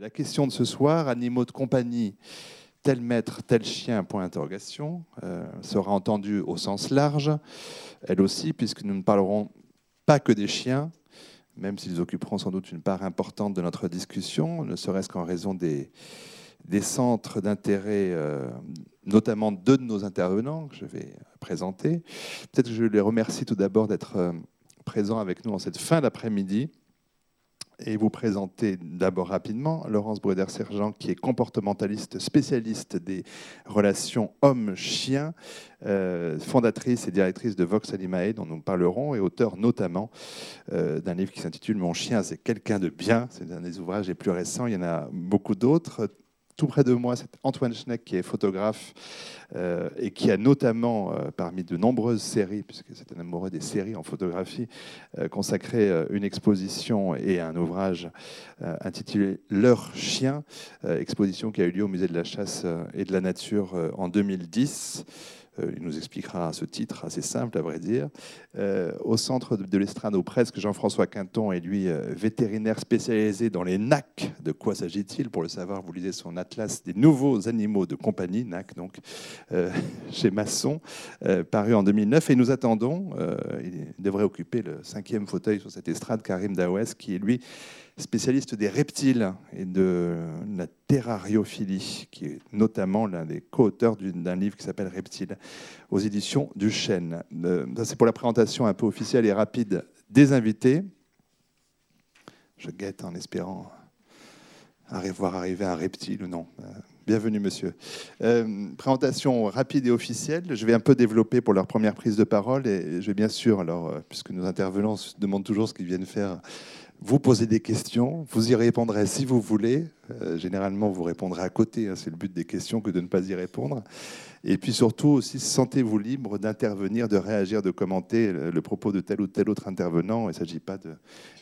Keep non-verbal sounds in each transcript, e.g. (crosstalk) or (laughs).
La question de ce soir, animaux de compagnie, tel maître, tel chien, point d'interrogation, euh, sera entendue au sens large, elle aussi, puisque nous ne parlerons pas que des chiens, même s'ils occuperont sans doute une part importante de notre discussion, ne serait-ce qu'en raison des, centres d'intérêt, euh, notamment deux de nos intervenants que je vais présenter. Peut-être que je les remercie tout d'abord d'être euh, présents avec nous en cette fin d'après-midi et vous présenter d'abord rapidement Laurence Bruder-Sergent, qui est comportementaliste spécialiste des relations homme-chien, euh, fondatrice et directrice de Vox Animae, dont nous parlerons, et auteur notamment euh, d'un livre qui s'intitule Mon chien, c'est quelqu'un de bien. C'est un des ouvrages les plus récents. Il y en a beaucoup d'autres tout près de moi, c'est Antoine Schneck qui est photographe euh, et qui a notamment, euh, parmi de nombreuses séries, puisque c'est un amoureux des séries en photographie, euh, consacré une exposition et un ouvrage intitulé Leur chien, exposition qui a eu lieu au Musée de la chasse et de la nature en 2010. Euh, il nous expliquera ce titre assez simple, à vrai dire. Euh, au centre de l'estrade, au presque, Jean-François Quinton est lui euh, vétérinaire spécialisé dans les NAC. De quoi s'agit-il Pour le savoir, vous lisez son atlas des nouveaux animaux de compagnie, NAC, donc, (laughs) chez Masson, paru en 2009. Et nous attendons, il devrait occuper le cinquième fauteuil sur cette estrade, Karim Daouès, qui est lui spécialiste des reptiles et de la terrariophilie, qui est notamment l'un des co-auteurs d'un livre qui s'appelle Reptiles, aux éditions du Chêne. Euh, c'est pour la présentation un peu officielle et rapide des invités. Je guette en espérant voir arriver un reptile ou non. Euh, bienvenue, monsieur. Euh, présentation rapide et officielle. Je vais un peu développer pour leur première prise de parole et je vais bien sûr, alors, puisque nos intervenants demandent toujours ce qu'ils viennent faire vous posez des questions, vous y répondrez si vous voulez. Euh, généralement, vous répondrez à côté, hein, c'est le but des questions que de ne pas y répondre. Et puis surtout aussi, sentez-vous libre d'intervenir, de réagir, de commenter le, propos de tel ou tel autre intervenant. Il ne s'agit pas de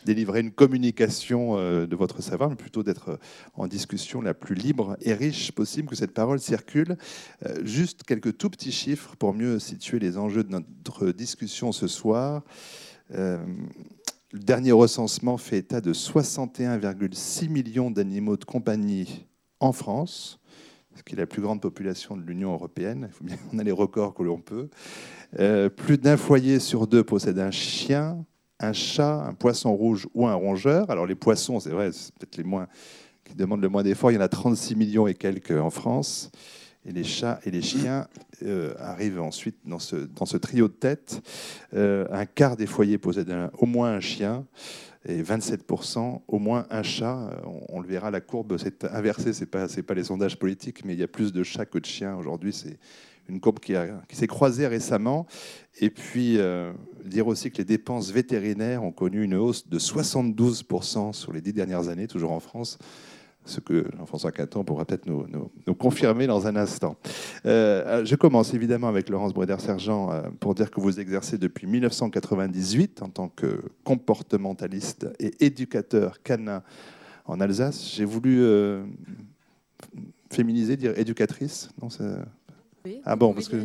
délivrer une communication euh, de votre savoir, mais plutôt d'être en discussion la plus libre et riche possible, que cette parole circule. Euh, juste quelques tout petits chiffres pour mieux situer les enjeux de notre discussion ce soir. Le dernier recensement fait état de 61,6 millions d'animaux de compagnie en France, ce qui est la plus grande population de l'Union européenne. Il faut bien qu'on a les records que l'on peut. Euh, plus d'un foyer sur deux possède un chien, un chat, un poisson rouge ou un rongeur. Alors les poissons, c'est vrai, c'est peut-être les moins qui demandent le moins d'efforts. Il y en a 36 millions et quelques en France. Et les chats et les chiens euh, arrivent ensuite dans ce, dans ce trio de tête. Euh, un quart des foyers possèdent au moins un chien et 27% au moins un chat. On, le verra, la courbe s'est inversée. Ce n'est pas, pas les sondages politiques, mais il y a plus de chats que de chiens aujourd'hui. C'est une courbe qui, qui s'est croisée récemment. Et puis, euh, dire aussi que les dépenses vétérinaires ont connu une hausse de 72% sur les dix dernières années, toujours en France ce que Jean-François Caton pourra peut-être nous, confirmer dans un instant. Euh, je commence évidemment avec Laurence Breder-Sergent euh, pour dire que vous exercez depuis 1998 en tant que comportementaliste et éducateur canin en Alsace. J'ai voulu euh, féminiser, dire éducatrice. Non, ah bon, parce que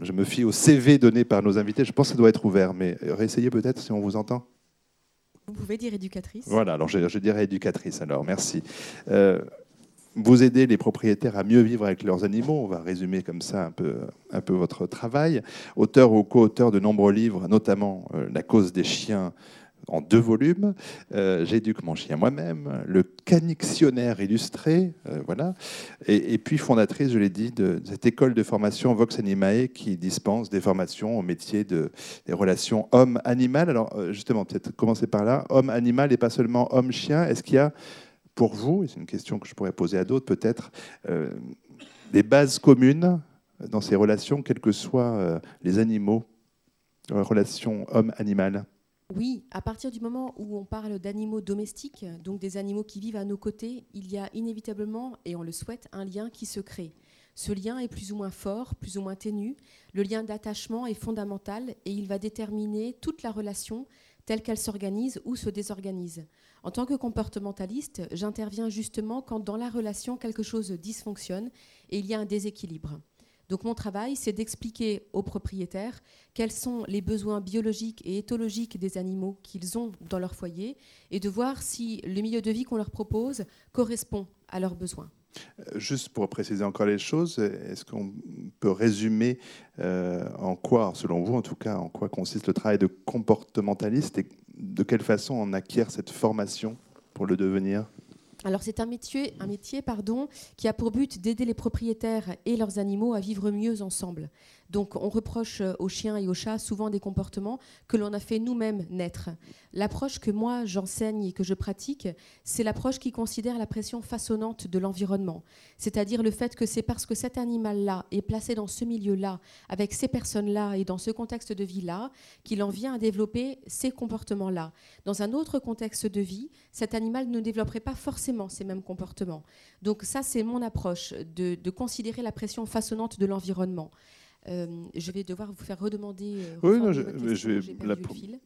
je, me fie au CV donné par nos invités. Je pense que ça doit être ouvert, mais réessayez peut-être si on vous entend. Vous pouvez dire éducatrice. Voilà, alors je, dirais éducatrice, alors merci. Euh, vous aidez les propriétaires à mieux vivre avec leurs animaux. On va résumer comme ça un peu, votre travail. Auteur ou co-auteur de nombreux livres, notamment euh, La cause des chiens en deux volumes. Euh, J'éduque mon chien moi-même, le canictionnaire illustré, euh, voilà. Et, puis fondatrice, je l'ai dit, de, cette école de formation Vox Animae qui dispense des formations au métier de, des relations homme-animal. Alors euh, justement, peut-être commencer par là, homme-animal et pas seulement homme-chien. Est-ce qu'il y a pour vous, et c'est une question que je pourrais poser à d'autres peut-être, des bases communes dans ces relations, quels que soient les animaux, relations homme-animal? Oui, à partir du moment où on parle d'animaux domestiques, donc des animaux qui vivent à nos côtés, il y a inévitablement, et on le souhaite, un lien qui se crée. Ce lien est plus ou moins fort, plus ou moins ténu. Le lien d'attachement est fondamental et il va déterminer toute la relation telle qu'elle s'organise ou se désorganise. En tant que comportementaliste, j'interviens justement quand dans la relation quelque chose dysfonctionne et il y a un déséquilibre. Donc mon travail, c'est d'expliquer aux propriétaires quels sont les besoins biologiques et éthologiques des animaux qu'ils ont dans leur foyer et de voir si le milieu de vie qu'on leur propose correspond à leurs besoins. Euh, juste pour préciser encore les choses, est-ce qu'on peut résumer euh, en quoi, selon vous en tout cas, en quoi consiste le travail de comportementaliste et de quelle façon on acquiert cette formation pour le devenir? Alors c'est un métier, un métier pardon, qui a pour but d'aider les propriétaires et leurs animaux à vivre mieux ensemble. Donc on reproche euh, aux chiens et aux chats souvent des comportements que l'on a fait nous-mêmes naître. L'approche que moi j'enseigne et que je pratique, c'est l'approche qui considère la pression façonnante de l'environnement. C'est-à-dire le fait que c'est parce que cet animal-là est placé dans ce milieu-là, avec ces personnes-là et dans ce contexte de vie-là, qu'il en vient à développer ces comportements-là. Dans un autre contexte de vie, cet animal ne développerait pas forcément ces mêmes comportements. Donc ça, c'est mon approche, de, de considérer la pression façonnante de l'environnement. Euh, je vais devoir vous faire redemander. Euh, oui, je, vais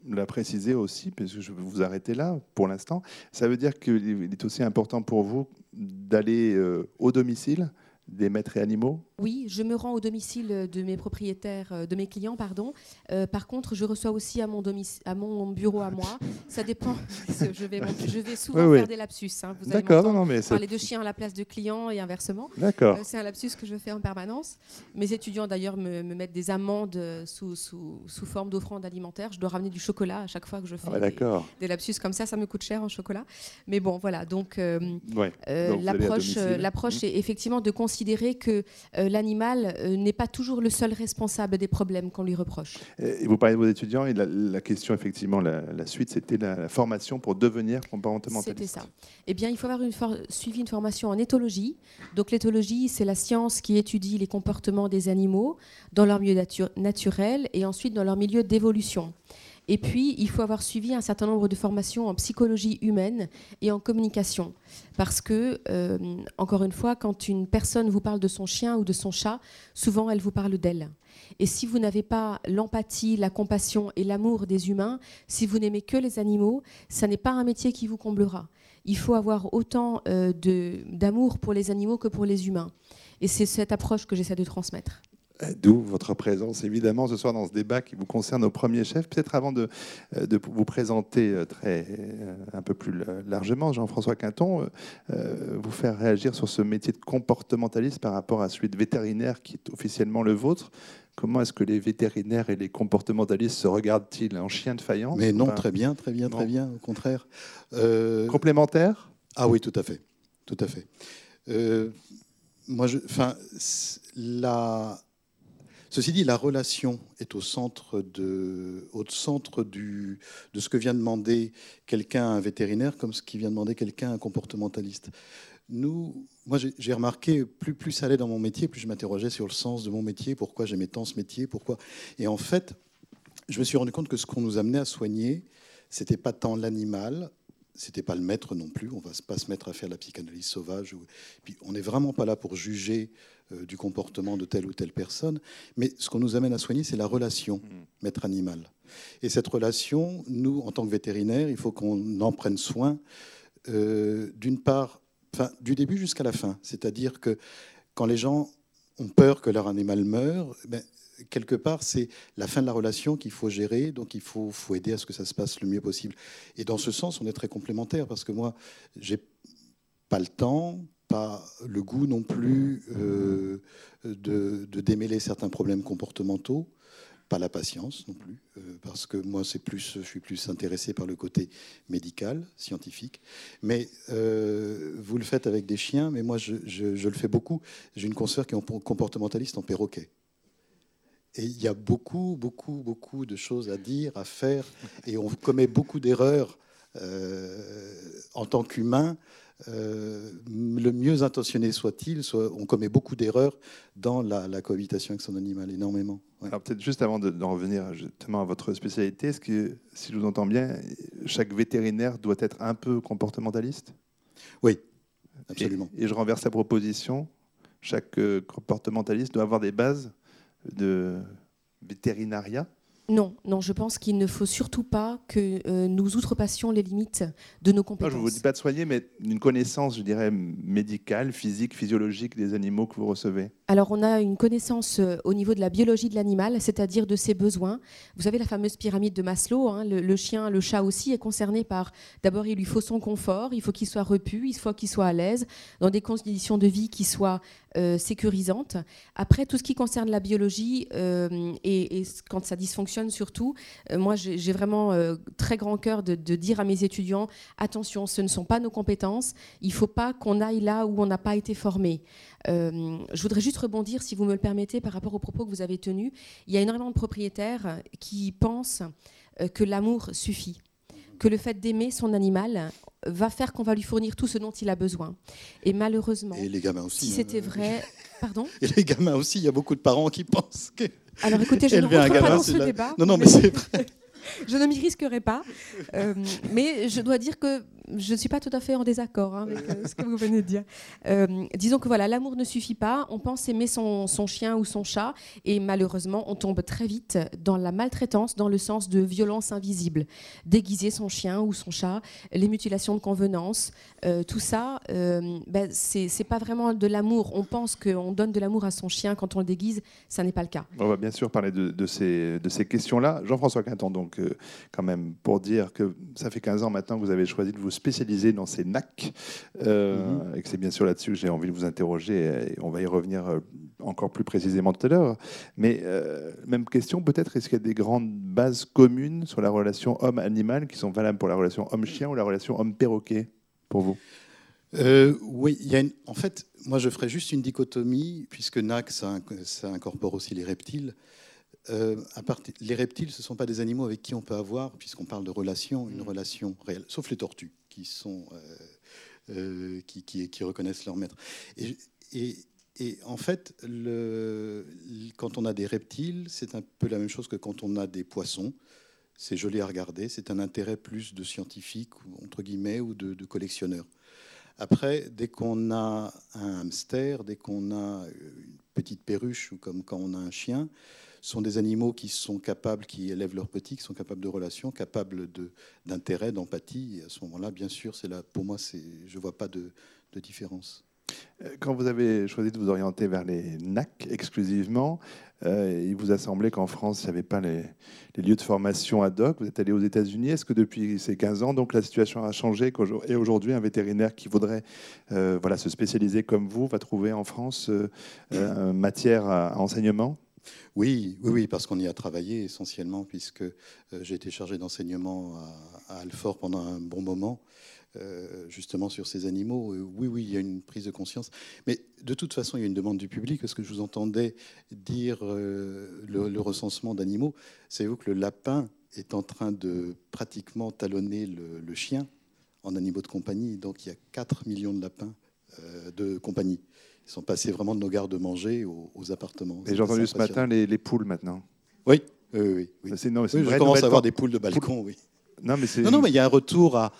la, préciser aussi, parce que je vais vous arrêter là pour l'instant. Ça veut dire qu'il est aussi important pour vous d'aller euh, au domicile des maîtres et animaux Oui, je me rends au domicile de mes propriétaires, euh, de mes clients, pardon. Euh, par contre, je reçois aussi à mon, à mon bureau à moi. Ça dépend. (laughs) je, vais, je vais souvent faire des lapsus. Hein. Vous D'accord, non, mais parler de chiens à la place de clients et inversement. D'accord. Euh, c'est un lapsus que je fais en permanence. Mes étudiants d'ailleurs me, mettent des amendes sous, sous, sous forme d'offrande alimentaire. Je dois ramener du chocolat à chaque fois que je fais des, des, lapsus comme ça. Ça me coûte cher en chocolat. Mais bon, voilà. Donc, l'approche, l'approche mmh. est effectivement de considérer que euh, l'animal euh, n'est pas toujours le seul responsable des problèmes qu'on lui reproche. Et vous parlez de vos étudiants et la, question, effectivement, la, suite, c'était la, formation pour devenir comportementaliste. C'était ça. Eh bien, il faut avoir une suivi une formation en éthologie. Donc l'éthologie, c'est la science qui étudie les comportements des animaux dans leur milieu naturel et ensuite dans leur milieu d'évolution. Et puis, il faut avoir suivi un certain nombre de formations en psychologie humaine et en communication. Parce que, euh, encore une fois, quand une personne vous parle de son chien ou de son chat, souvent elle vous parle d'elle. Et si vous n'avez pas l'empathie, la compassion et l'amour des humains, si vous n'aimez que les animaux, ça n'est pas un métier qui vous comblera. Il faut avoir autant euh, d'amour pour les animaux que pour les humains. Et c'est cette approche que j'essaie de transmettre. D'où votre présence, évidemment, ce soir dans ce débat qui vous concerne au premier chef. Peut-être avant de, euh, de, vous présenter euh, très, euh, un peu plus largement, Jean-François Quinton, vous faire réagir sur ce métier de comportementaliste par rapport à celui de vétérinaire qui est officiellement le vôtre. Comment est-ce que les vétérinaires et les comportementalistes se regardent-ils en chien de faïence Mais non, très bien, très bien, très bien, au contraire. Complémentaire Ah oui, tout à fait, tout à fait. moi, je, enfin, la Ceci dit, la relation est au centre de, au centre du, de ce que vient demander quelqu'un un vétérinaire, comme ce qui vient demander quelqu'un un comportementaliste. Nous, moi, j'ai remarqué, plus, plus ça allait dans mon métier, plus je m'interrogeais sur le sens de mon métier, pourquoi j'aimais tant ce métier, pourquoi. Et en fait, je me suis rendu compte que ce qu'on nous amenait à soigner, c'était pas tant l'animal, c'était pas le maître non plus. On va pas se mettre à faire la psychanalyse sauvage. Puis on n'est vraiment pas là pour juger euh, du comportement de telle ou telle personne. Mais ce qu'on nous amène à soigner, c'est la relation mm. maître-animal. Et cette relation, nous, en tant que vétérinaires, il faut qu'on en prenne soin, euh, d'une part, du début jusqu'à la fin. C'est-à-dire que quand les gens ont peur que leur animal meure, ben, quelque part, c'est la fin de la relation qu'il faut gérer, donc il faut, aider à ce que ça se passe le mieux possible. Et dans ce sens, on est très complémentaires, parce que moi, j'ai pas le temps, pas le goût non plus euh, de, démêler certains problèmes comportementaux, pas la patience non plus, euh, parce que moi c'est plus, je suis plus intéressé par le côté médical, scientifique. Mais euh, vous le faites avec des chiens, mais moi je, le fais beaucoup. J'ai une consoeur qui est comportementaliste en perroquet. Et il y a beaucoup, beaucoup, beaucoup de choses à dire, à faire, et on commet beaucoup d'erreurs en tant qu'humain euh, le mieux intentionné soit-il, soit, on commet beaucoup d'erreurs dans la, cohabitation avec son animal, énormément. Alors peut-être juste avant d'en revenir justement à votre spécialité, est-ce que, si je vous entends bien, chaque vétérinaire doit être un peu comportementaliste? Oui, absolument. Et, je renverse la proposition, chaque euh, comportementaliste doit avoir des bases de vétérinariat Non, non, je pense qu'il ne faut surtout pas que euh, nous outrepassions les limites de nos compétences. je ne vous dis pas de soigner, mais une connaissance, je dirais, médicale, physique, physiologique des animaux que vous recevez. Alors, on a une connaissance euh, au niveau de la biologie de l'animal, c'est-à-dire de ses besoins. Vous avez la fameuse pyramide de Maslow. Hein, le, chien, le chat aussi est concerné par. D'abord, il lui faut son confort, il faut qu'il soit repu, il faut qu'il soit à l'aise, dans des conditions de vie qui soient euh, sécurisante. Après, tout ce qui concerne la biologie euh, et, quand ça dysfonctionne surtout, euh, moi j'ai vraiment très grand cœur de, dire à mes étudiants attention, ce ne sont pas nos compétences. Il ne faut pas qu'on aille là où on n'a pas été formé. je voudrais juste rebondir, si vous me le permettez, par rapport aux propos que vous avez tenus. Il y a énormément de propriétaires qui pensent que l'amour suffit que le fait d'aimer son animal va faire qu'on va lui fournir tout ce dont il a besoin. Et malheureusement, et les gamins aussi, si c'était hein. vrai, pardon. (laughs) Et les gamins aussi, il y a beaucoup de parents qui pensent que. Alors écoutez, je ne rentre pas dans ce débat. Non, non, mais c'est vrai. (laughs) je ne m'y risquerai pas. Euh, mais je dois dire que je ne suis pas tout à fait en désaccord hein, avec euh, ce que vous venez de dire. (laughs) Euh, disons que voilà, l'amour ne suffit pas. On pense aimer son, chien ou son chat, et malheureusement, on tombe très vite dans la maltraitance, dans le sens de violence invisible. Déguiser son chien ou son chat, les mutilations de convenance, euh, tout ça, ben, c'est pas vraiment de l'amour. On pense qu'on donne de l'amour à son chien quand on le déguise, ça n'est pas le cas. On va bien sûr parler de, ces, de ces questions-là. Jean-François Quinton, donc, quand même, pour dire que ça fait 15 ans maintenant que vous avez choisi de vous spécialisé dans ces NAC, euh, mhm. et que c'est bien sûr là-dessus que j'ai envie de vous interroger, et on va y revenir euh, encore plus précisément tout à l'heure. Mais euh, même question, peut-être, est-ce qu'il y a des grandes bases communes sur la relation homme-animal qui sont valables pour la relation homme-chien ou la relation homme-perroquet pour vous? Oui, il y a une... en fait, moi je ferais juste une dichotomie, puisque NAC, ça, ça incorpore aussi les reptiles. à part, les reptiles, ce ne sont pas des animaux avec qui on peut avoir, puisqu'on parle de relation, une mm. relation réelle, sauf les tortues euh, euh, qui, reconnaissent leur maître. Et, en fait, quand on a des reptiles, c'est un peu la même chose que quand on a des poissons. C'est joli à regarder, c'est un intérêt plus de scientifique, entre guillemets, ou de, de collectionneur. Après, dès qu'on a un hamster, dès qu'on a une petite perruche, ou comme quand on a un chien, sont des animaux qui sont capables, qui élèvent leurs petits, qui sont capables de relations, capables d'intérêt, d'empathie. à ce moment-là, bien sûr, là, pour moi, je ne vois pas de, différence. Euh, quand vous avez choisi de vous orienter vers les NAC exclusivement, euh, il vous a semblé qu'en France, il n'y avait pas les, lieux de formation ad hoc. Vous êtes allé aux États-Unis. Est-ce que depuis ces 15 ans, donc la situation a changé Et aujourd'hui, un vétérinaire qui voudrait euh, voilà, se spécialiser comme vous va trouver en France (clears throat) matière à enseignement? Oui, oui, oui, parce qu'on y a travaillé essentiellement, puisque euh, j'ai été chargé d'enseignement à, Alfort pendant un bon moment, euh, justement sur ces animaux. oui, oui, il y a une prise de conscience. Mais de toute façon, il y a une demande du public, parce que je vous entendais dire euh, le, recensement d'animaux. Savez-vous que le lapin est en train de pratiquement talonner le, chien en animaux de compagnie? Donc il y a 4 millions de lapins de compagnie. Ils sont passés vraiment de nos gardes-manger aux, appartements. Et j'ai entendu ce matin les, poules maintenant. Oui, oui, oui. non, je commence à avoir des poules de balcon, oui. Non, mais non, non, mais il y a un retour à,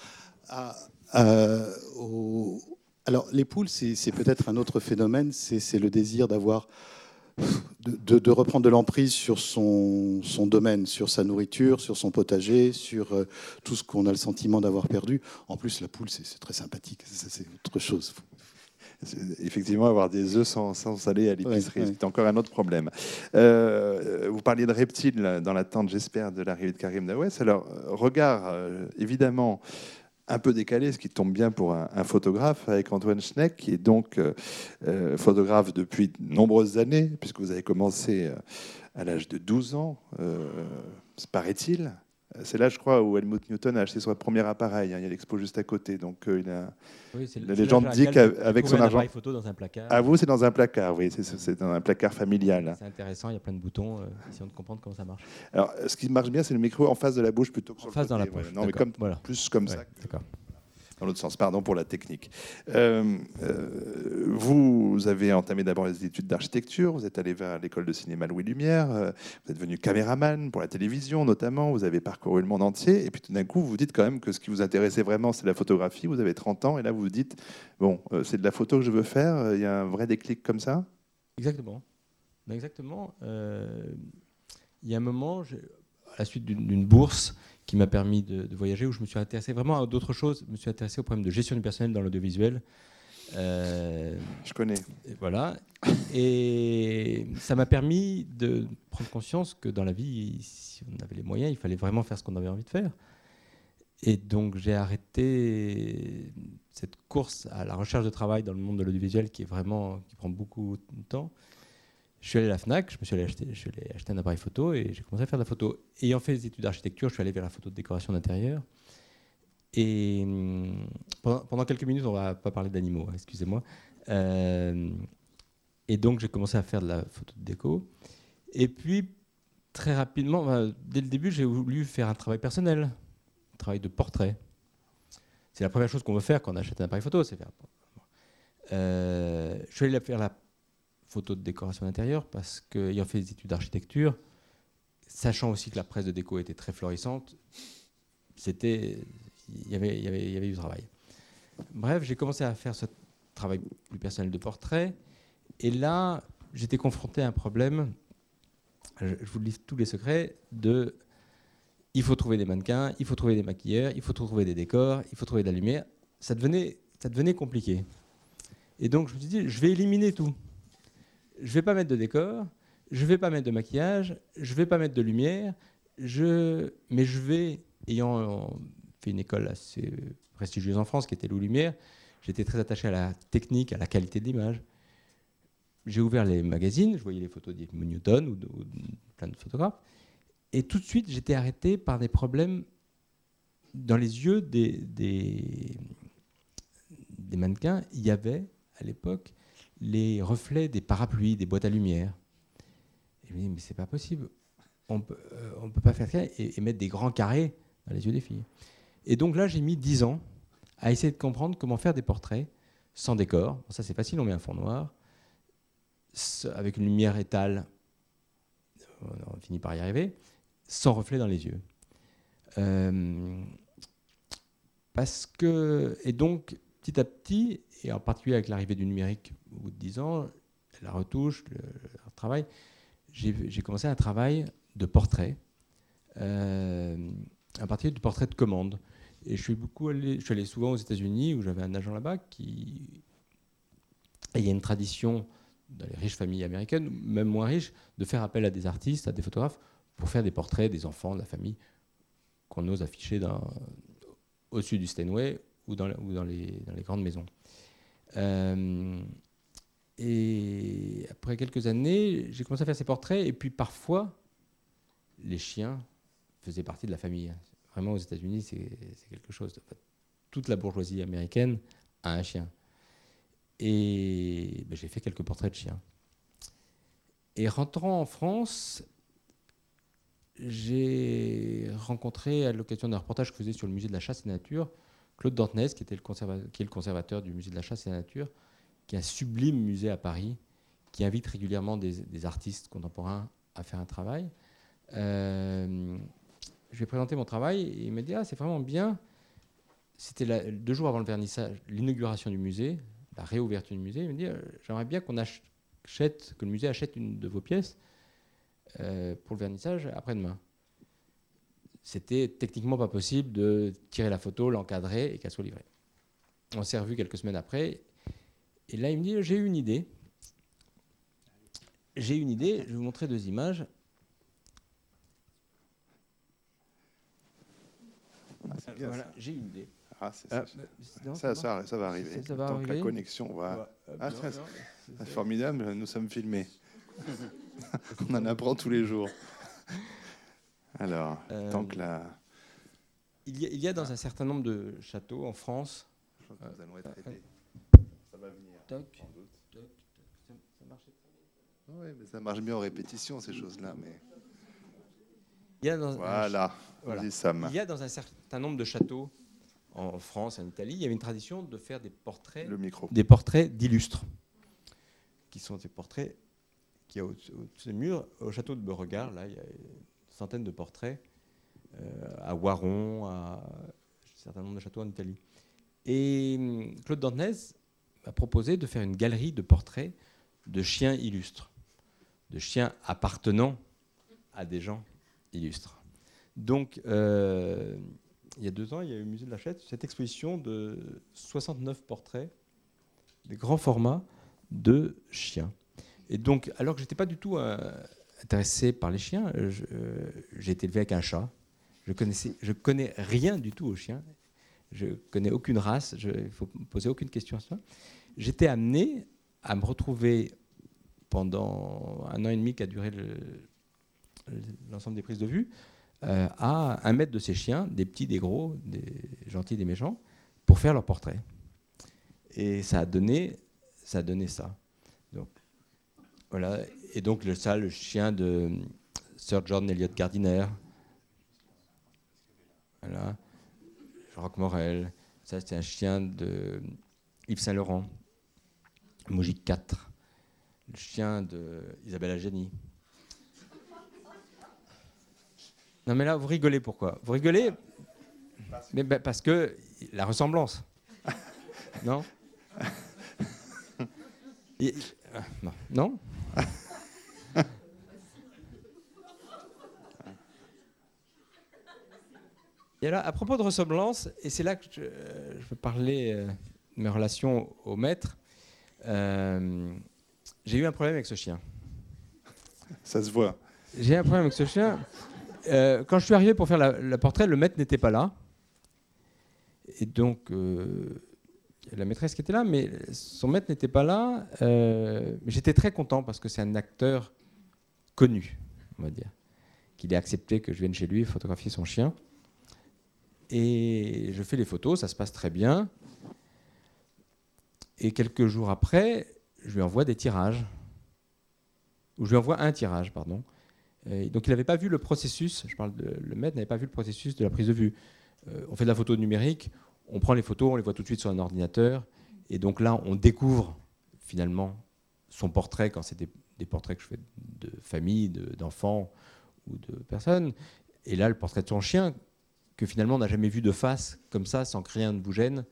Alors, les poules, c'est peut-être un autre phénomène, c'est le désir d'avoir, de, de, reprendre de l'emprise sur son, son, domaine, sur sa nourriture, sur son potager, sur euh, tout ce qu'on a le sentiment d'avoir perdu. En plus, la poule, c'est très sympathique, c'est autre chose. Effectivement, avoir des œufs sans, sans aller à l'épicerie, c'est encore un autre problème. Euh, vous parliez de reptiles dans l'attente, j'espère, de l'arrivée de Karim Dawes. Alors, regard euh, évidemment un peu décalé, ce qui tombe bien pour un, photographe, avec Antoine Schneck, qui est donc euh, photographe depuis de nombreuses années, puisque vous avez commencé à l'âge de 12 ans, paraît-il. C'est là, je crois, où Helmut Newton a acheté son premier appareil. Hein. Il y a l'expo juste à côté. Donc, euh, il a... la légende dit qu'avec son argent. photo dans un placard. À vous, c'est dans un placard, oui. C'est dans un placard familial. C'est intéressant, il y a plein de boutons. Euh, essayons de comprendre comment ça marche. Alors, ce qui marche bien, c'est le micro en face de la bouche plutôt que en sur face dans la poche. Non, mais comme, plus comme ça. D'accord dans l'autre sens. Pardon pour la technique. Euh, euh, vous avez entamé d'abord les études d'architecture, vous êtes allé vers l'école de cinéma Louis Lumière, euh, vous êtes devenu caméraman pour la télévision notamment, vous avez parcouru le monde entier, et puis tout d'un coup, vous dites quand même que ce qui vous intéressait vraiment, c'est la photographie, vous avez 30 ans, et là vous vous dites, bon, c'est de la photo que je veux faire, il y a un vrai déclic comme ça? Exactement. Exactement. il y a un moment, à la suite d'une bourse qui m'a permis de, de voyager, où je me suis intéressé vraiment à d'autres choses. Je me suis intéressé au problème de gestion du personnel dans l'audiovisuel. Euh, Je connais. et voilà. Et ça m'a permis de prendre conscience que dans la vie, si on avait les moyens, il fallait vraiment faire ce qu'on avait envie de faire. Et donc j'ai arrêté cette course à la recherche de travail dans le monde de l'audiovisuel qui est vraiment qui prend beaucoup de temps. Je suis allé à la Fnac, je me suis allé acheter, je suis allé un appareil photo et j'ai commencé à faire de la photo. Ayant fait des études d'architecture, je suis allé vers la photo de décoration d'intérieur. Et hum, pendant, quelques minutes, on va pas parler d'animaux, hein, excusez-moi. Euh, et donc j'ai commencé à faire de la photo de déco. Et puis très rapidement, dès le début, j'ai voulu faire un travail personnel, un travail de portrait. C'est la première chose qu'on veut faire quand on achète un appareil photo, c'est faire. Euh, je suis allé faire la photo de décoration d'intérieur parce que, ayant fait des études d'architecture, sachant aussi que la presse de déco était très florissante, c'était, il y avait, du travail. Bref, j'ai commencé à faire ce travail plus personnel de portrait, et là, j'étais confronté à un problème. Je, je vous livre tous les secrets de. Il faut trouver des mannequins, il faut trouver des maquilleurs, il faut trouver des décors, il faut trouver de la lumière. Ça devenait, ça devenait compliqué. Et donc je me suis dit, je vais éliminer tout. Je vais pas mettre de décor, je vais pas mettre de maquillage, je vais pas mettre de lumière, mais je vais, ayant fait une école assez prestigieuse en France qui était Lou Lumière, j'étais très attaché à la technique, à la qualité de l'image. J'ai ouvert les magazines, je voyais les photos d'Edmund Newton ou de, de plein de photographes, et tout de suite j'étais arrêté par des problèmes dans les yeux des mannequins. Il y avait à l'époque les reflets des parapluies, des boîtes à lumière. Et je me dis, mais c'est pas possible. On peut, euh, peut pas faire ça et, et mettre des grands carrés dans les yeux des filles. Et donc là, j'ai mis 10 ans à essayer de comprendre comment faire des portraits sans décor. Ça, c'est facile, on met un fond noir, avec une lumière étale, on finit par y arriver, sans reflet dans les yeux. Euh, parce que, et donc, petit à petit, et en particulier avec l'arrivée du numérique au bout de 10 ans, la retouche, le, travail, j'ai commencé un travail de portrait, euh, à partir du portrait de commande. Et je suis beaucoup allé, je suis souvent aux États-Unis où j'avais un agent là-bas qui. Et il y a une tradition dans les riches familles américaines, même moins riches, de faire appel à des artistes, à des photographes, pour faire des portraits des enfants, de la famille, qu'on ose afficher dans, au-dessus du Steinway ou dans les grandes maisons. Euh, et après quelques années, j'ai commencé à faire ces portraits, et puis parfois, les chiens faisaient partie de la famille. Vraiment, aux États-Unis, c'est quelque chose. Toute la bourgeoisie américaine a un chien. Et ben, j'ai fait quelques portraits de chiens. Et rentrant en France, j'ai rencontré, à l'occasion d'un reportage que je faisais sur le musée de la chasse et nature, Claude Dantenez, qui, est le conservateur du musée de la chasse et de la nature, qui est un sublime musée à Paris, qui invite régulièrement des, artistes contemporains à faire un travail. Euh, je lui ai présenté mon travail et il m'a dit Ah, c'est vraiment bien. C'était deux jours avant le vernissage, l'inauguration du musée, la réouverture du musée. Il m'a dit Euh, J'aimerais bien qu'on ach- achète, que le musée achète une de vos pièces euh, pour le vernissage après-demain. C'était techniquement pas possible de tirer la photo, l'encadrer et qu'elle soit livrée. On s'est revu quelques semaines après. Et là, il me dit J'ai eu une idée. J'ai une idée, je vais vous montrer deux images. Ah, Voilà, j'ai une idée. Ah, Ah, non, ça, va arriver. Ça- ça va Tant que la connexion va. Euh, Ah, c'est- formidable, nous sommes filmés. (laughs) On en apprend tous les jours. Alors, Euh, tant que la. Il y, a, il y a dans un certain nombre de châteaux en France. Je crois que nous allons être Ah, aidés. Ça va venir. Toc, sans doute. toc, toc, ça, ça marchait. Oui, mais ça marche bien en répétition, ces choses-là. Mais... Il y a dans un- Voilà. Voilà. Vas-y, Sam. Il y a dans un certain nombre de châteaux en France, en Italie, il y avait une tradition de faire des portraits, Le micro. des portraits d'illustres, qui sont des portraits qui a au-dessus au-dessus des murs. Au château de Beauregard, là, il y a de portraits euh, à Waron, à un certain nombre de châteaux en Italie. Et hum, Claude Dantenez m'a proposé de faire une galerie de portraits de chiens illustres, de chiens appartenant à des gens illustres. Donc, euh, il y a deux ans, il y a eu au musée de la Chette cette exposition de 69 portraits, des grands formats de chiens. Et donc, alors que j'étais pas du tout intéressé par les chiens, je- euh, j'ai été élevé avec un chat. Je connaissais, connais rien du tout aux chiens. Je connais aucune race. Il faut me poser aucune question à ça. J'étais amené à me retrouver pendant un an et demi qu'a duré le- l'ensemble des prises de vue, euh, à un mètre de ces chiens, des petits, des gros, des gentils, des méchants, pour faire leur portrait. Et ça a donné ça. A donné ça. Donc, voilà. Et donc, le, ça, le chien de Sir John Elliot Gardiner. Voilà. Rock Morel. Ça, c'est un chien de Yves Saint-Laurent. Mogic 4. Le chien de Isabelle Adjani. Non mais là, vous rigolez pourquoi? Vous rigolez? Mais, ben, Parce que la ressemblance. non? (laughs) Et- euh, Non, non Et là, à propos de ressemblance, et c'est là que je, je veux parler euh, de mes relations au maître, euh, j'ai eu un problème avec ce chien. Ça se voit. J'ai un problème avec ce chien. Euh, quand je suis arrivé pour faire la, la portrait, le maître n'était pas là. Et donc, euh, la maîtresse qui était là, mais son maître n'était pas là. Euh, mais J'étais très content parce que c'est un acteur connu, on va dire. Qu'il ait accepté que je vienne chez lui photographier son chien. Et je fais les photos, ça se passe très bien. Et quelques jours après, je lui envoie des tirages. Ou je lui envoie un tirage, pardon. Donc il n'avait pas vu le processus, je parle de, le maître n'avait pas vu le processus de la prise de vue. Euh, on fait de la photo numérique, on prend les photos, on les voit tout de suite sur un ordinateur, et donc là on découvre finalement son portrait quand c'est des, portraits que je fais de famille, de- d'enfants ou de personnes. Et là le portrait de son chien, que finalement on n'a jamais vu de face comme ça, sans que rien ne vous gêne.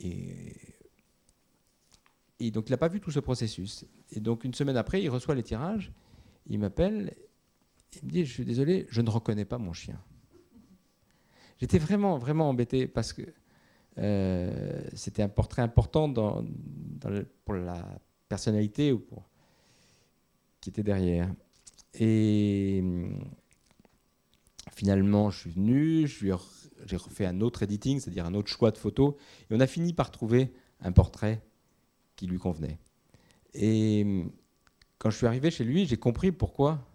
Et, et donc il n'a pas vu tout ce processus. Et donc une semaine après, il reçoit les tirages. Il m'appelle, il me dit, je suis désolé, je ne reconnais pas mon chien. J'étais vraiment, vraiment embêté parce que euh, c'était un portrait important pour la personnalité ou pour, qui était derrière. Et finalement, je suis venu, j'ai refait un autre editing, c'est-à-dire un autre choix de photos, et on a fini par trouver un portrait qui lui convenait. Et hum, quand je suis arrivé chez lui, j'ai compris pourquoi.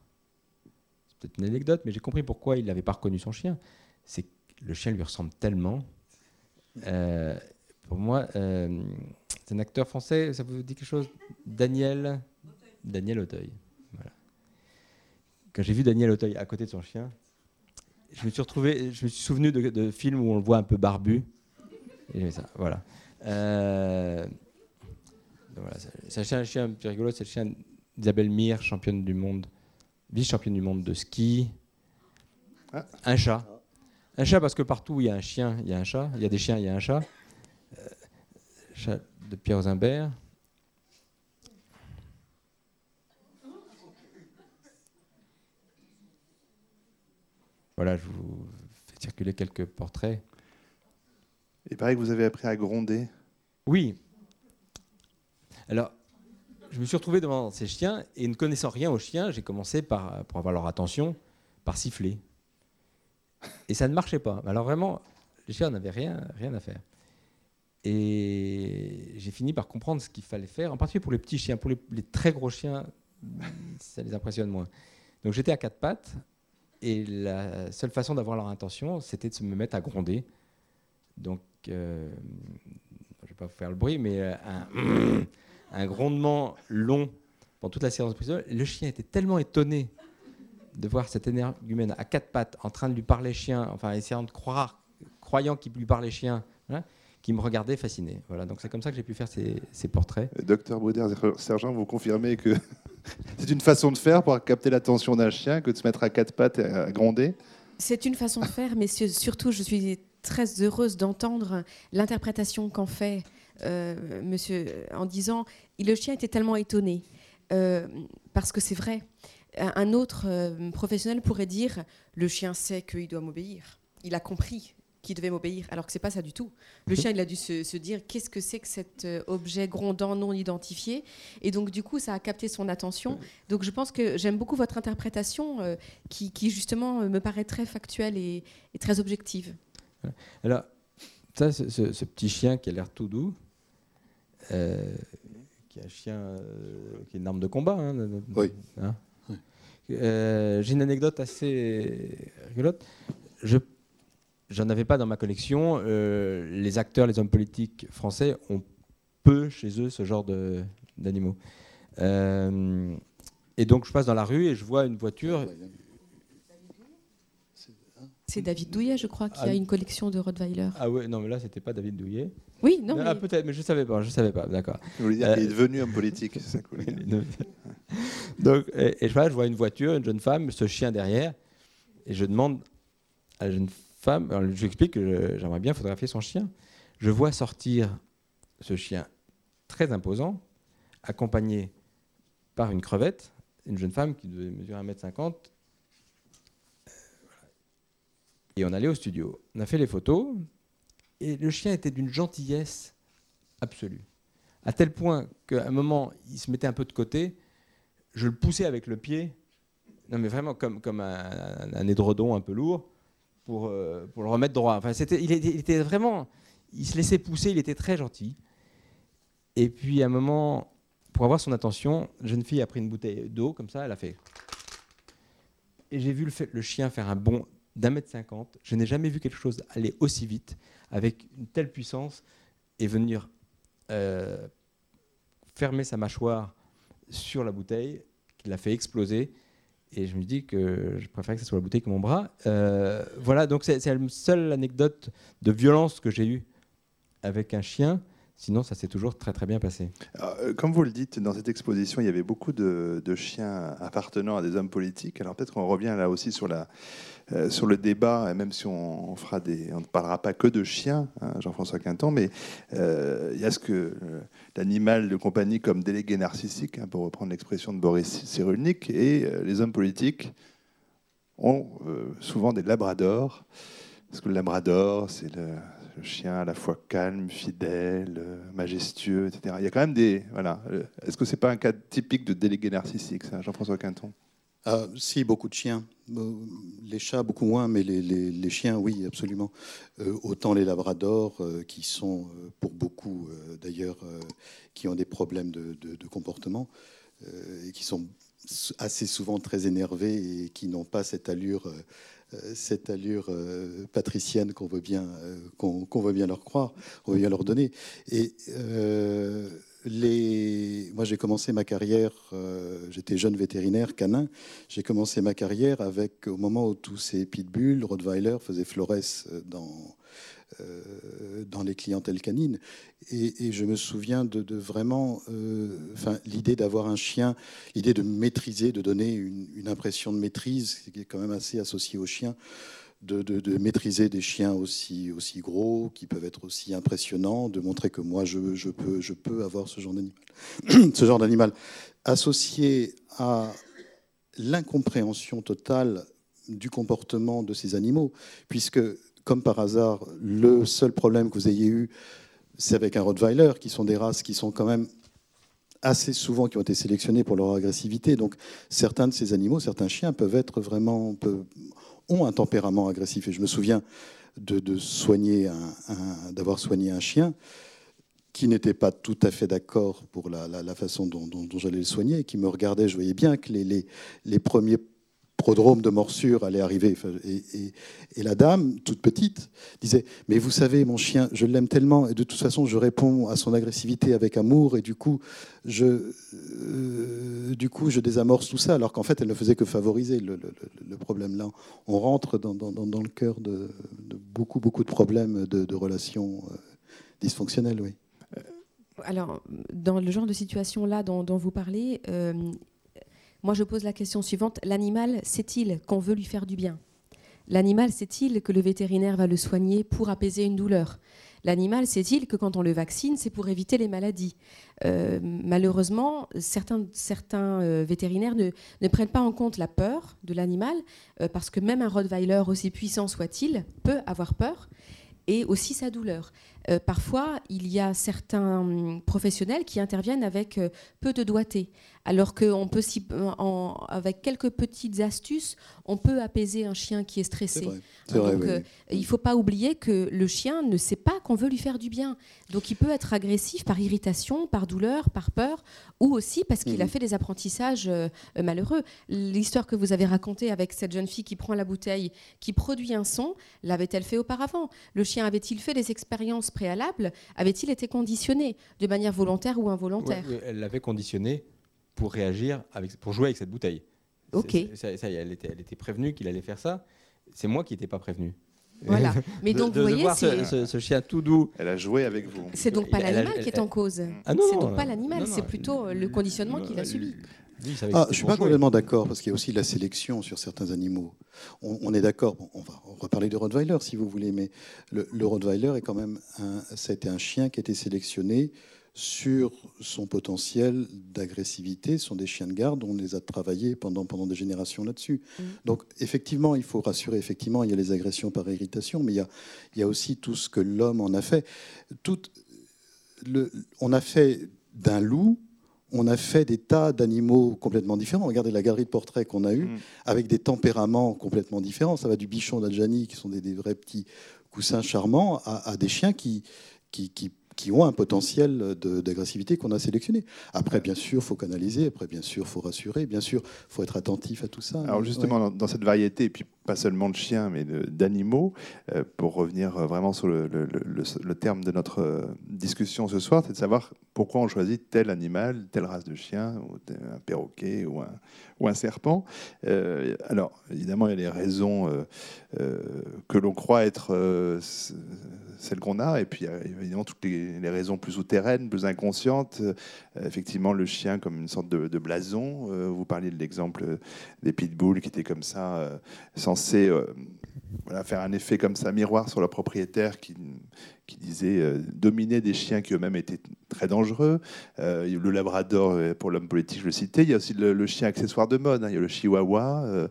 C'est peut-être une anecdote, mais j'ai compris pourquoi il n'avait pas reconnu son chien. C'est que le chien lui ressemble tellement. Euh, pour moi, euh, c'est un acteur français, ça vous dit quelque chose? Daniel Daniel Auteuil. Quand j'ai vu Daniel Auteuil à côté de son chien, je me suis retrouvé, je me suis souvenu de, de films où on le voit un peu barbu. Et j'ai fait ça, voilà. Euh, voilà, c'est un chien un peu rigolo, c'est le chien d'Isabelle Mir, championne du monde, vice-championne du monde de ski. Ah. Un chat. Un chat parce que partout où il y a un chien, il y a un chat. Il y a des chiens, il y a un chat. Euh, chat de Pierre Zimbert. Voilà, je vous fais circuler quelques portraits. Il paraît que vous avez appris à gronder. Oui. Alors, je me suis retrouvé devant ces chiens et ne connaissant rien aux chiens, j'ai commencé par, pour avoir leur attention, par siffler. Et ça ne marchait pas. Alors vraiment, les chiens n'avaient rien, rien à faire. Et j'ai fini par comprendre ce qu'il fallait faire, en particulier pour les petits chiens. Pour les, les très gros chiens, ça les impressionne moins. Donc j'étais à quatre pattes et la seule façon d'avoir leur attention, c'était de se me mettre à gronder. Donc, euh, je ne vais pas vous faire le bruit, mais euh, (clears throat) un, grondement long pendant toute la séance de prison. Le chien était tellement étonné de voir cet énergumène à quatre pattes en train de lui parler chien, enfin essayant de croire, croyant qu'il lui parlait chien, hein, qui me regardait fasciné. Voilà, donc c'est comme ça que j'ai pu faire ces, ces portraits. Docteur Bauder, sergent, vous confirmez que (laughs) c'est une façon de faire pour capter l'attention d'un chien que de se mettre à quatre pattes et à gronder C'est une façon de faire, mais su- surtout, je suis très heureuse d'entendre l'interprétation qu'en fait euh, monsieur en disant le chien était tellement étonné. Euh, parce que c'est vrai. un autre euh, professionnel pourrait dire le chien sait qu'il doit m'obéir. Il a compris qu'il devait m'obéir, alors que c'est pas ça du tout. Le chien, il a dû se, se dire qu'est-ce que c'est que cet euh, objet grondant non identifié, et donc du coup, ça a capté son attention. Donc je pense que j'aime beaucoup votre interprétation, euh, qui, qui, justement me paraît très factuelle et, et très objective. Alors, ça, ce, ce, ce, petit chien qui a l'air tout doux. Euh, qui est un chien euh, qui est une arme de combat. Hein, oui. Hein euh, J'ai une anecdote assez rigolote. Je j'en avais pas dans ma collection. Euh, les acteurs, les hommes politiques français ont peu chez eux ce genre d'animaux. Euh, et donc je passe dans la rue et je vois une voiture. C'est David Douillet, je crois, qui ah, a une collection de Rottweiler. Ah ouais, non, mais là, c'était pas David Douillet. Oui, non. Ah, mais... peut-être, mais je savais pas, je savais pas, d'accord. Dire euh... qu'il est devenu homme politique, c'est ça (laughs) Donc, et, et je, vois, je vois une voiture, une jeune femme, ce chien derrière, et je demande à la jeune femme, alors, je lui explique que j'aimerais bien photographier son chien. Je vois sortir ce chien très imposant, accompagné par une crevette, une jeune femme qui devait mesurer 1m50 Et on allait au studio. On a fait les photos. Et le chien était d'une gentillesse absolue. À tel point qu'à un moment, il se mettait un peu de côté. Je le poussais avec le pied. Non, mais vraiment comme, comme un, un édredon un peu lourd pour, euh, pour le remettre droit. Enfin, il, était, vraiment. Il se laissait pousser, il était très gentil. Et puis à un moment, pour avoir son attention, la jeune fille a pris une bouteille d'eau, comme ça, elle a fait. Et j'ai vu le chien faire un bond d'un mètre cinquante. Je n'ai jamais vu quelque chose aller aussi vite, avec une telle puissance, et venir euh, fermer sa mâchoire sur la bouteille, qui l'a fait exploser. Et je me dis que je préfère que ce soit la bouteille que mon bras. Euh, voilà, donc c'est la seule anecdote de violence que j'ai eue avec un chien. Sinon, ça s'est toujours très très bien passé. Euh, comme vous le dites, dans cette exposition, il y avait beaucoup de, chiens appartenant à des hommes politiques. Alors peut-être qu'on revient là aussi sur, la, euh, sur le débat, même si on, ne parlera pas que de chiens, hein, Jean-François Quinton, mais euh, il y a ce que l'animal de compagnie comme délégué narcissique, hein, pour reprendre l'expression de Boris Cyrulnik, et les hommes politiques ont souvent des labradors, parce que le labrador, c'est le le chien à la fois calme, fidèle, majestueux, etc. Il y a quand même des. Voilà. Est-ce que c'est pas un cas typique de délégué narcissique, Jean-François Quinton? Ah, Si, beaucoup de chiens. Les chats, beaucoup moins, mais les, chiens, oui, absolument. Euh, autant les labradors, euh, qui sont, euh, pour beaucoup d'ailleurs, qui ont des problèmes de, comportement, et qui sont assez souvent très énervés et qui n'ont pas cette allure euh, cette allure euh, patricienne qu'on veut bien euh, qu'on qu veut bien leur croire, on veut bien leur donner. Et moi, j'ai commencé ma carrière, j'étais jeune vétérinaire canin. J'ai commencé ma carrière avec, au moment où tous ces pitbulls, Rottweiler faisaient florès dans, euh, dans les clientèles canines. Et, je me souviens de, de vraiment, euh, l'idée d'avoir un chien, l'idée de maîtriser, de donner une, impression de maîtrise, qui est quand même assez associée au chien. De, maîtriser des chiens aussi, gros, qui peuvent être aussi impressionnants, de montrer que moi, je, je peux, je peux avoir ce genre d'animal. (coughs) ce genre d'animal associé à l'incompréhension totale du comportement de ces animaux, puisque comme par hasard, le seul problème que vous ayez eu, c'est avec un Rottweiler, qui sont des races qui sont quand même assez souvent qui ont été sélectionnés pour leur agressivité. Donc certains de ces animaux, certains chiens peuvent être vraiment ont un tempérament agressif. Et je me souviens de, soigner d'avoir soigné un chien qui n'était pas tout à fait d'accord pour la, façon dont, j'allais le soigner, qui me regardait. Je voyais bien que les premiers prodrome de morsure allait arriver. Et, la dame, toute petite, disait Mais vous savez, mon chien, je l'aime tellement, et de toute façon, je réponds à son agressivité avec amour, et du coup, je, euh, du coup, je désamorce tout ça, alors qu'en fait, elle ne faisait que favoriser le, problème. Là, on rentre dans, le cœur de, beaucoup, beaucoup de problèmes de, relations euh, dysfonctionnelles, oui. Alors, dans le genre de situation là dont, vous parlez, euh, moi, je pose la question suivante. L'animal sait-il qu'on veut lui faire du bien? L'animal sait-il que le vétérinaire va le soigner pour apaiser une douleur? L'animal sait-il que quand on le vaccine, c'est pour éviter les maladies? Euh, Malheureusement, certains, euh, vétérinaires ne, ne, prennent pas en compte la peur de l'animal, euh, parce que même un Rottweiler, aussi puissant soit-il, peut avoir peur, et aussi sa douleur. Euh, parfois, il y a certains hum, professionnels qui interviennent avec euh, peu de doigté, alors qu'on peut, avec quelques petites astuces, on peut apaiser un chien qui est stressé. Euh, il ne faut pas oublier que le chien ne sait pas qu'on veut lui faire du bien. Donc il peut être agressif par irritation, par douleur, par peur, ou aussi parce qu'il a mhm. fait des apprentissages malheureux. L'histoire que vous avez racontée avec cette jeune fille qui prend la bouteille, qui produit un son, l'avait-elle fait auparavant? Le chien avait-il fait des expériences préalable, avait-il été conditionné de manière volontaire ou involontaire Elle l'avait conditionné pour réagir, avec, pour jouer avec cette bouteille. Ok. Ça, elle, était, elle était prévenue qu'il allait faire ça. C'est moi qui n'étais pas prévenu. Voilà. (laughs) Mais donc, vous voyez, voir ce, chien tout doux. Elle a joué avec vous. C'est donc pas l'animal qui est en cause. Ah c'est donc pas l'animal, c'est plutôt le conditionnement qu'il a subi. Ah, je ne suis pas complètement d'accord, parce qu'il y a aussi la sélection sur certains animaux. On, est d'accord, on, va, reparler de Rottweiler si vous voulez, mais le, Rottweiler est quand même un, ça a été un chien qui a été sélectionné sur son potentiel d'agressivité. Ce sont des chiens de garde, on les a travaillés pendant, pendant des générations là-dessus. Mm. Donc effectivement, il faut rassurer, effectivement, il y a les agressions par irritation, mais il y a, il y a aussi tout ce que l'homme en a fait. Tout, le, on a fait d'un loup on a fait des tas d'animaux complètement différents. Regardez la galerie de portraits qu'on a eue, mm. avec des tempéraments complètement différents. Ça va du bichon d'Adjani, qui sont des, vrais petits coussins charmants, à, des chiens qui, qui, qui qui ont un potentiel d'agressivité qu'on a sélectionné. Après, bien sûr, il faut canaliser, après, bien sûr, il faut rassurer, bien sûr, il faut être attentif à tout ça. Alors justement, dans, cette variété, et puis pas seulement de chiens, mais d'animaux, euh, pour revenir vraiment sur le, terme de notre euh, discussion ce soir, c'est de savoir pourquoi on choisit tel animal, telle race de chien, ou un perroquet ou un, serpent. Euh, alors, évidemment, il y a les raisons que l'on croit être celle qu'on a, et puis il y a évidemment toutes les, raisons plus souterraines, plus inconscientes. Euh, effectivement, le chien comme une sorte de, blason. Euh, vous parliez de l'exemple des pitbulls qui étaient comme ça, euh, censés voilà, faire un effet comme ça, miroir sur leur propriétaire qui, qui disait euh, dominer des chiens qui eux-mêmes étaient très dangereux. Euh, le labrador, euh, pour l'homme politique, je le citais. Il y a aussi le, chien accessoire de mode. Hein. Il y a le chihuahua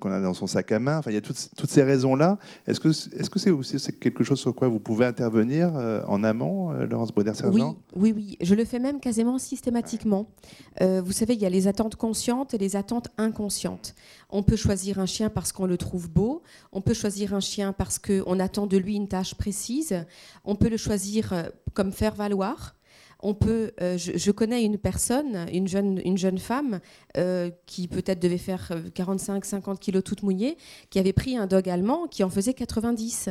qu'on a dans son sac à main. Enfin, il y a toutes, ces raisons-là. Est-ce que c'est -ce quelque chose sur quoi vous pouvez intervenir en amont, Laurence Bauder-Sergent oui, oui, oui. Je le fais même quasiment systématiquement. vous savez, il y a les attentes conscientes et les attentes inconscientes. On peut choisir un chien parce qu'on le trouve beau. On peut choisir un chien parce qu'on attend de lui une tâche précise. On peut le choisir euh, comme faire valoir. On peut, euh, je, connais une personne, une jeune, une jeune femme euh, qui peut-être devait faire 45-50 kilos toute mouillée, qui avait pris un dog allemand qui en faisait 90.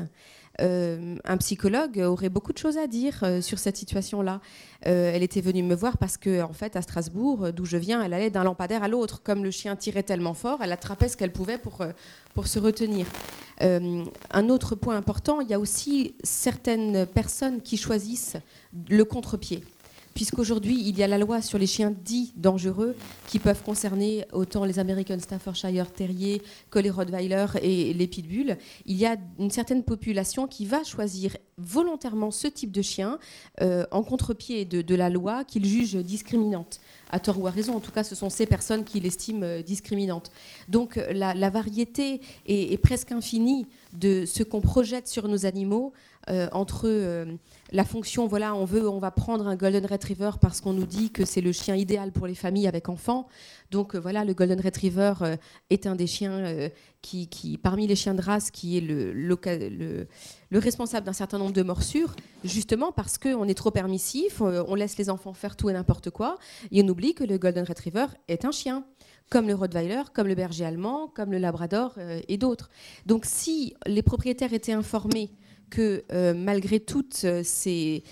Un psychologue aurait beaucoup de choses à dire sur cette situation-là. elle était venue me voir parce que, en fait, à Strasbourg, d'où je viens, elle allait d'un lampadaire à l'autre. Comme le chien tirait tellement fort, elle attrapait ce qu'elle pouvait pour, pour se retenir. Euh, un autre point important, il y a aussi certaines personnes qui choisissent le contre-pied. Puisqu'aujourd'hui, il y a la loi sur les chiens dits dangereux qui peuvent concerner autant les American Staffordshire Terrier que les Rottweiler et les Pitbulls. Il y a une certaine population qui va choisir volontairement ce type de chien euh, en contre-pied de, la loi qu'il juge discriminante à tort ou à raison. En tout cas, ce sont ces personnes qui l'estiment euh, discriminante. Donc la, variété est, presque infinie de ce qu'on projette sur nos animaux euh, entre euh, la fonction, voilà, on veut, on va prendre un golden retriever parce qu'on nous dit que c'est le chien idéal pour les familles avec enfants. Donc voilà, le golden retriever est un des chiens qui, parmi les chiens de race, qui est le responsable d'un certain nombre de morsures, justement parce qu'on est trop permissif, on laisse les enfants faire tout et n'importe quoi, et on oublie que le golden retriever est un chien comme le Rottweiler, comme le berger allemand, comme le Labrador et d'autres. Donc si les propriétaires étaient informés que euh, malgré toutes euh, ces,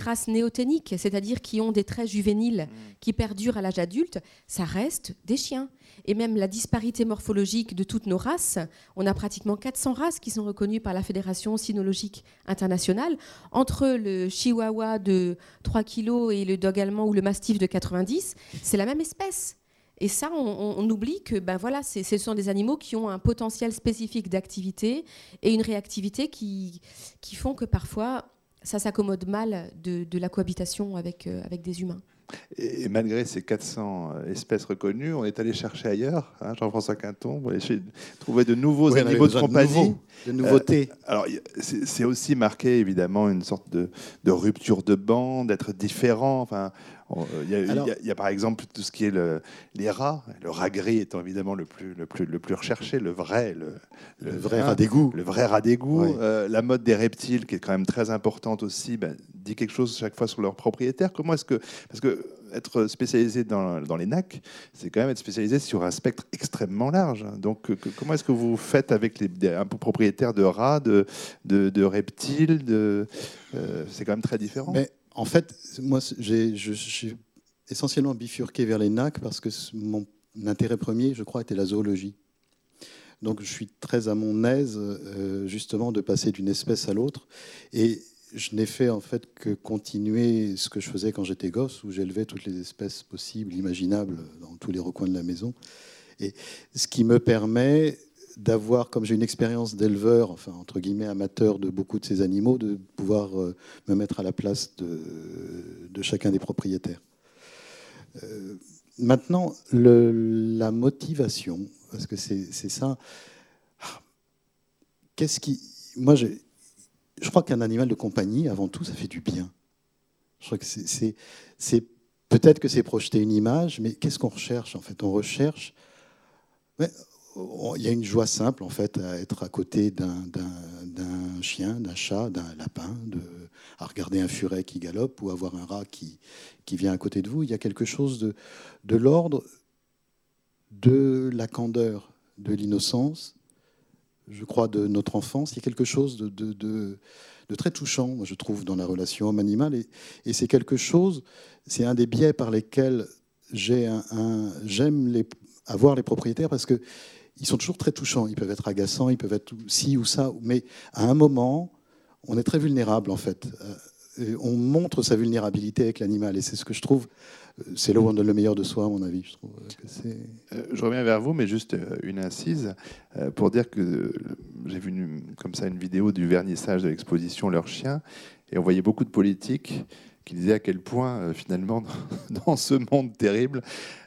races néoténiques, c'est-à-dire qui ont des traits juvéniles mm. qui perdurent à l'âge adulte, ça reste des chiens. Et même la disparité morphologique de toutes nos races, on a pratiquement 400 races qui sont reconnues par la Fédération cynologique internationale. Entre le chihuahua de 3 kg et le dog allemand ou le mastif de 90, c'est la même espèce. Et ça, on, oublie que ben voilà, ce sont des animaux qui ont un potentiel spécifique d'activité et une réactivité qui, qui font que parfois ça s'accommode mal de, de, la cohabitation avec, avec des humains. Et, malgré ces 400 espèces reconnues, on est allé chercher ailleurs, hein, Jean-François Quinton, pour aller trouver de nouveaux animaux de compagnie. De, nouveautés. alors, c'est aussi marqué, évidemment, une sorte de, de rupture de bande, d'être différent. Enfin, il y, a, par exemple tout ce qui est le, les rats. Le rat gris étant évidemment le plus, le plus, le plus recherché, le vrai, le, le, vrai rat d'égout. Le vrai rat d'égout. Euh, la mode des reptiles, qui est quand même très importante aussi, ben, dit quelque chose chaque fois sur leur propriétaire. Comment est-ce que. Parce que être spécialisé dans, dans les NAC, c'est quand même être spécialisé sur un spectre extrêmement large. Donc, comment est-ce que vous faites avec les un propriétaires de rats, de, de, reptiles de, euh, C'est quand même très différent. Mais en fait, moi, je suis essentiellement bifurqué vers les NAC parce que mon intérêt premier, je crois, était la zoologie. Donc je suis très à mon aise, euh, justement, de passer d'une espèce à l'autre. Et je n'ai fait en fait que continuer ce que je faisais quand j'étais gosse, où j'élevais toutes les espèces possibles, imaginables, dans tous les recoins de la maison. Et ce qui me permet d'avoir, comme j'ai une expérience d'éleveur, enfin entre guillemets amateur de beaucoup de ces animaux, de pouvoir euh, me mettre à la place de, chacun des propriétaires. Euh, maintenant, la motivation, parce que c'est ça. Qu'est-ce qui. Moi, je crois qu'un animal de compagnie, avant tout, ça fait du bien. Je crois que c'est. Peut-être que c'est projeter une image, mais qu'est-ce qu'on recherche en fait? On recherche il y a une joie simple en fait à être à côté d'un chien, d'un chat, d'un lapin, à regarder un furet qui galope ou avoir un rat qui, qui vient à côté de vous. Il y a quelque chose de, de l'ordre de la candeur, de l'innocence, je crois, de notre enfance. Il y a quelque chose de, de, très touchant, je trouve, dans la relation homme-animal. Et, c'est quelque chose, c'est un des biais par lesquels j'aime les, avoir les propriétaires parce que ils sont toujours très touchants. Ils peuvent être agaçants, ils peuvent être ci ou ça, mais à un moment, on est très vulnérable en fait. Euh, on montre sa vulnérabilité avec l'animal, et c'est ce que je trouve. Euh, c'est là où on donne le meilleur de soi, à mon avis. Je, trouve euh, je reviens vers vous, mais juste une incise pour dire que j'ai vu comme ça une vidéo du vernissage de l'exposition Leur chien, et on voyait beaucoup de politiques qui disaient à quel point, finalement, (laughs) dans ce monde terrible,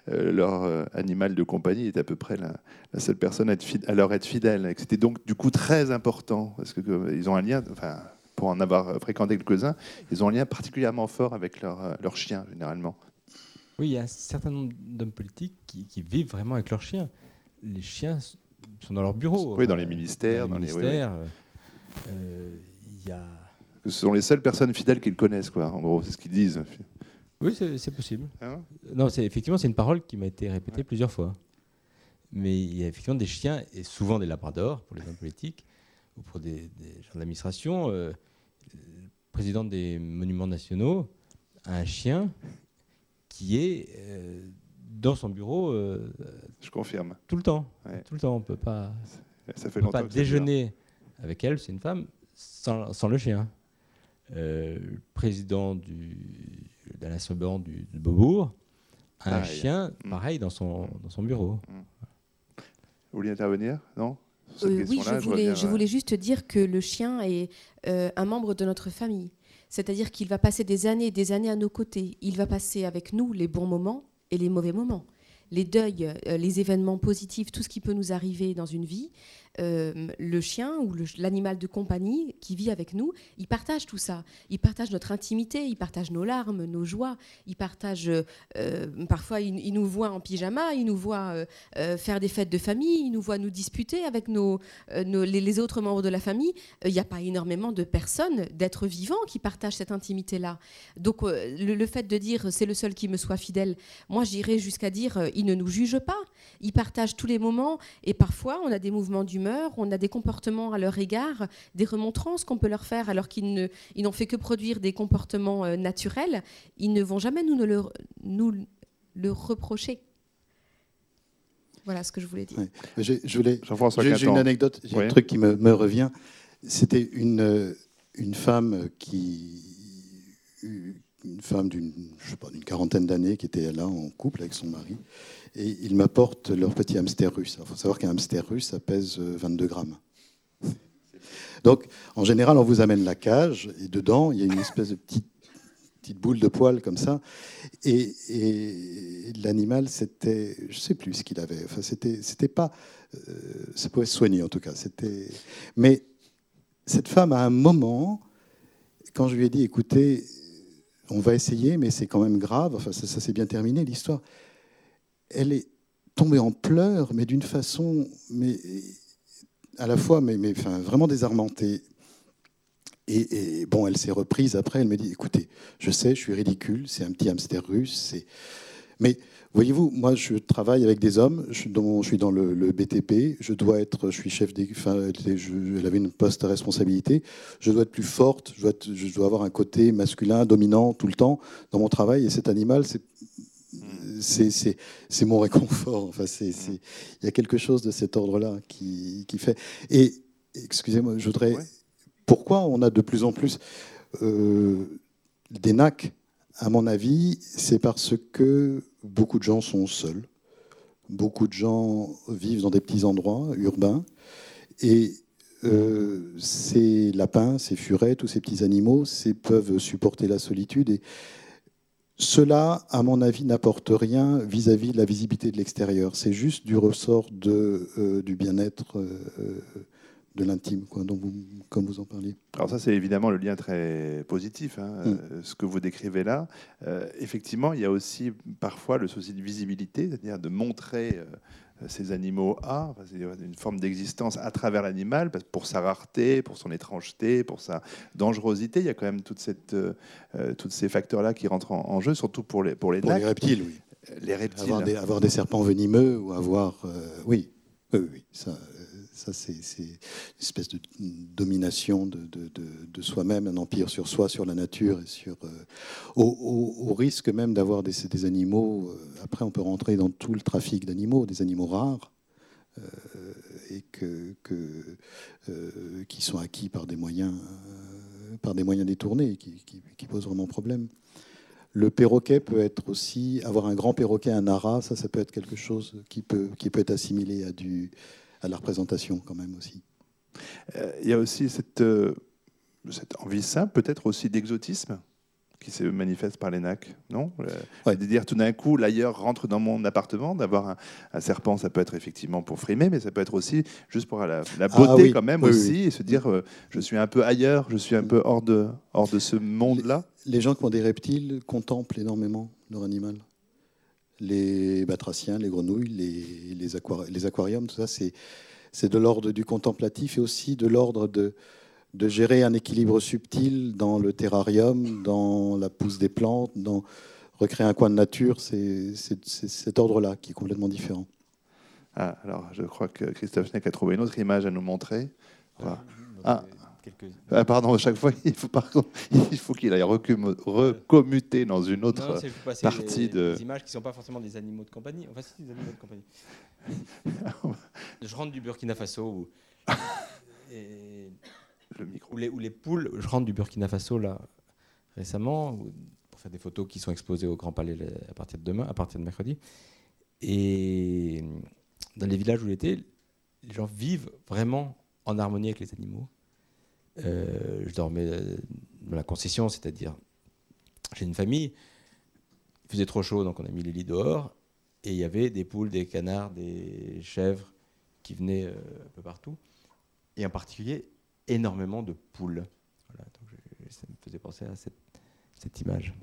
euh, leur euh, animal de compagnie est à peu près la, seule personne à, leur être fidèle. Et c'était donc du coup très important, parce qu'ils ont un lien, enfin, pour en avoir fréquenté quelques-uns, ils ont un lien particulièrement fort avec leur, euh, leur chien, généralement. Oui, il y a un certain nombre d'hommes politiques qui, vivent vraiment avec leurs chiens. Les chiens sont dans leur bureau. Oui, dans les ministères. Dans les ministères. il y a... Ce sont les seules personnes fidèles qu'ils connaissent, quoi. En gros, c'est ce qu'ils disent. Oui, c'est possible. Ah non, c'est effectivement c'est une parole qui m'a été répétée plusieurs fois. Mais il y a effectivement des chiens et souvent des labradors pour les hommes politiques ou pour des, gens de l'administration. Euh, le président des monuments nationaux a un chien qui est euh, dans son bureau. Euh, Je confirme. Tout le temps. Tout le temps. On peut pas. Ça fait peut pas déjeuner avec elle, c'est une femme, sans, sans le chien. Le président du la nation du, de Beaubourg, un chien mm. pareil dans son, dans son bureau. Mm. Vous voulez intervenir Non? Euh, Oui, je voulais, je voulais, juste dire que le chien est euh, un membre de notre famille. C'est-à-dire qu'il va passer des années et des années à nos côtés. Il va passer avec nous les bons moments et les mauvais moments. Les deuils, euh, les événements positifs, tout ce qui peut nous arriver dans une vie. Euh, le chien ou l'animal de compagnie qui vit avec nous, il partage tout ça. Il partage notre intimité, il partage nos larmes, nos joies, il partage, euh, parfois il, nous voit en pyjama, il nous voit euh, faire des fêtes de famille, il nous voit nous disputer avec nos, les, autres membres de la famille. Il n'y a pas énormément de personnes, d'êtres vivants qui partagent cette intimité-là. Donc le, fait de dire c'est le seul qui me soit fidèle, moi j'irais jusqu'à dire il ne nous juge pas, il partage tous les moments et parfois on a des mouvements on a des comportements à leur égard, des remontrances qu'on peut leur faire alors qu'ils n'ont fait que produire des comportements euh, naturels, ils ne vont jamais nous, le, nous le reprocher. Voilà ce que je voulais dire. J'ai une anecdote, j'ai un truc qui me, revient. C'était une, une femme qui une femme d'une quarantaine d'années qui était là en couple avec son mari et ils m'apportent leur petit hamster russe. Il faut savoir qu'un hamster russe, ça pèse 22 euh, grammes. Donc, en général, on vous amène la cage et dedans, il y a une espèce de petite, boule de poils comme ça. Et, l'animal, c'était, je sais plus ce qu'il avait. Enfin, c'était, c'était pas, euh, ça pouvait se soigner en tout cas. C'était, mais cette femme, à un moment, quand je lui ai dit, écoutez, on va essayer, mais c'est quand même grave. Enfin, ça s'est bien terminé l'histoire. Elle est tombée en pleurs, mais d'une façon, mais à la fois, mais, vraiment désarmantée. Et, bon, elle s'est reprise après. Elle me dit "Écoutez, je sais, je suis ridicule. C'est un petit hamster russe. Mais voyez-vous, moi, je travaille avec des hommes. Je, suis dans le, BTP. Je dois être, je suis chef des, je- elle avait une poste à responsabilité. Je dois être plus forte. Je dois avoir un côté masculin, dominant tout le temps dans mon travail. Et cet animal, c'est c'est- mon réconfort. Enfin, il y a quelque chose de cet ordre-là qui, qui fait. Et excusez-moi, je voudrais. Ouais. Pourquoi on a de plus en plus euh, des NAC À mon avis, c'est parce que beaucoup de gens sont seuls. Beaucoup de gens vivent dans des petits endroits urbains. Et euh, ces lapins, ces furets, tous ces petits animaux, peuvent supporter la solitude. Et cela, à mon avis, n'apporte rien vis-à-vis de la visibilité de l'extérieur. C'est juste du ressort de, euh, du bien-être euh, de l'intime, quoi, dont vous, comme vous en parliez. Alors ça, c'est évidemment le lien très positif, hein, Mm. euh, ce que vous décrivez là. Euh, effectivement, il y a aussi parfois le souci de visibilité, c'est-à-dire de montrer euh, ces animaux c'est une forme d'existence à travers l'animal, pour sa rareté, pour son étrangeté, pour sa dangerosité. Il y a quand même toute cette, euh, euh, tous ces facteurs-là qui rentrent en, en jeu, surtout pour les, pour les Pour les nacs. reptiles, oui. Les reptiles. Avoir des, avoir des serpents venimeux ou avoir. euh, oui, oui, oui, ça, euh, ça c'est une espèce de domination de, soi-même, un empire sur soi, sur la nature, et sur, euh, au, risque même d'avoir des, animaux. euh, après, on peut rentrer dans tout le trafic d'animaux, des animaux rares. euh, et que, qui sont acquis par des moyens, par des moyens détournés, qui, qui, qui posent vraiment problème. Le perroquet peut être aussi, avoir un grand perroquet, un ara, ça, ça peut être quelque chose qui peut, qui peut être assimilé à, du, à la représentation quand même aussi. Euh, Il y a aussi cette, euh, cette envie simple, peut-être aussi d'exotisme, qui se manifeste par les nacs, non? Euh, Ouais. De dire tout d'un coup, l'ailleurs rentre dans mon appartement, d'avoir un, un serpent, ça peut être effectivement pour frimer, mais ça peut être aussi juste pour la, la beauté Ah oui, quand même oui, aussi, oui. et se dire, euh, je suis un peu ailleurs, je suis un peu hors de, hors de ce monde-là. Les gens qui ont des reptiles contemplent énormément leur animal. Les batraciens, les grenouilles, les, les, aquari- les aquariums, tout ça, c'est, c'est de l'ordre du contemplatif et aussi de l'ordre de, de gérer un équilibre subtil dans le terrarium, dans la pousse des plantes, dans recréer un coin de nature. C'est, cet ordre-là qui est complètement différent. Ah, alors, je crois que Christophe Schneck a trouvé une autre image à nous montrer. Voilà. Ah. Quelques- Ah, pardon, à chaque fois, (laughs) il faut, (laughs) il qu'il aille recommu- recommuter dans une autre. Non, non, partie des, de- des images qui ne sont pas forcément des animaux de compagnie. Enfin, c'est des animaux de compagnie. (laughs) je rentre du Burkina Faso où, et- le micro. où les, où les poules. Je rentre du Burkina Faso là récemment où- pour faire des photos qui sont exposées au Grand Palais le- à partir de demain, à partir de mercredi. Et dans les villages où j'étais, les gens vivent vraiment en harmonie avec les animaux. Euh, je dormais euh, dans la concession, c'est-à-dire j'ai une famille. Il faisait trop chaud, donc on a mis les lits dehors. Et il y avait des poules, des canards, des chèvres qui venaient euh, un peu partout. Et en particulier, énormément de poules. Ça me faisait penser à cette, cette image.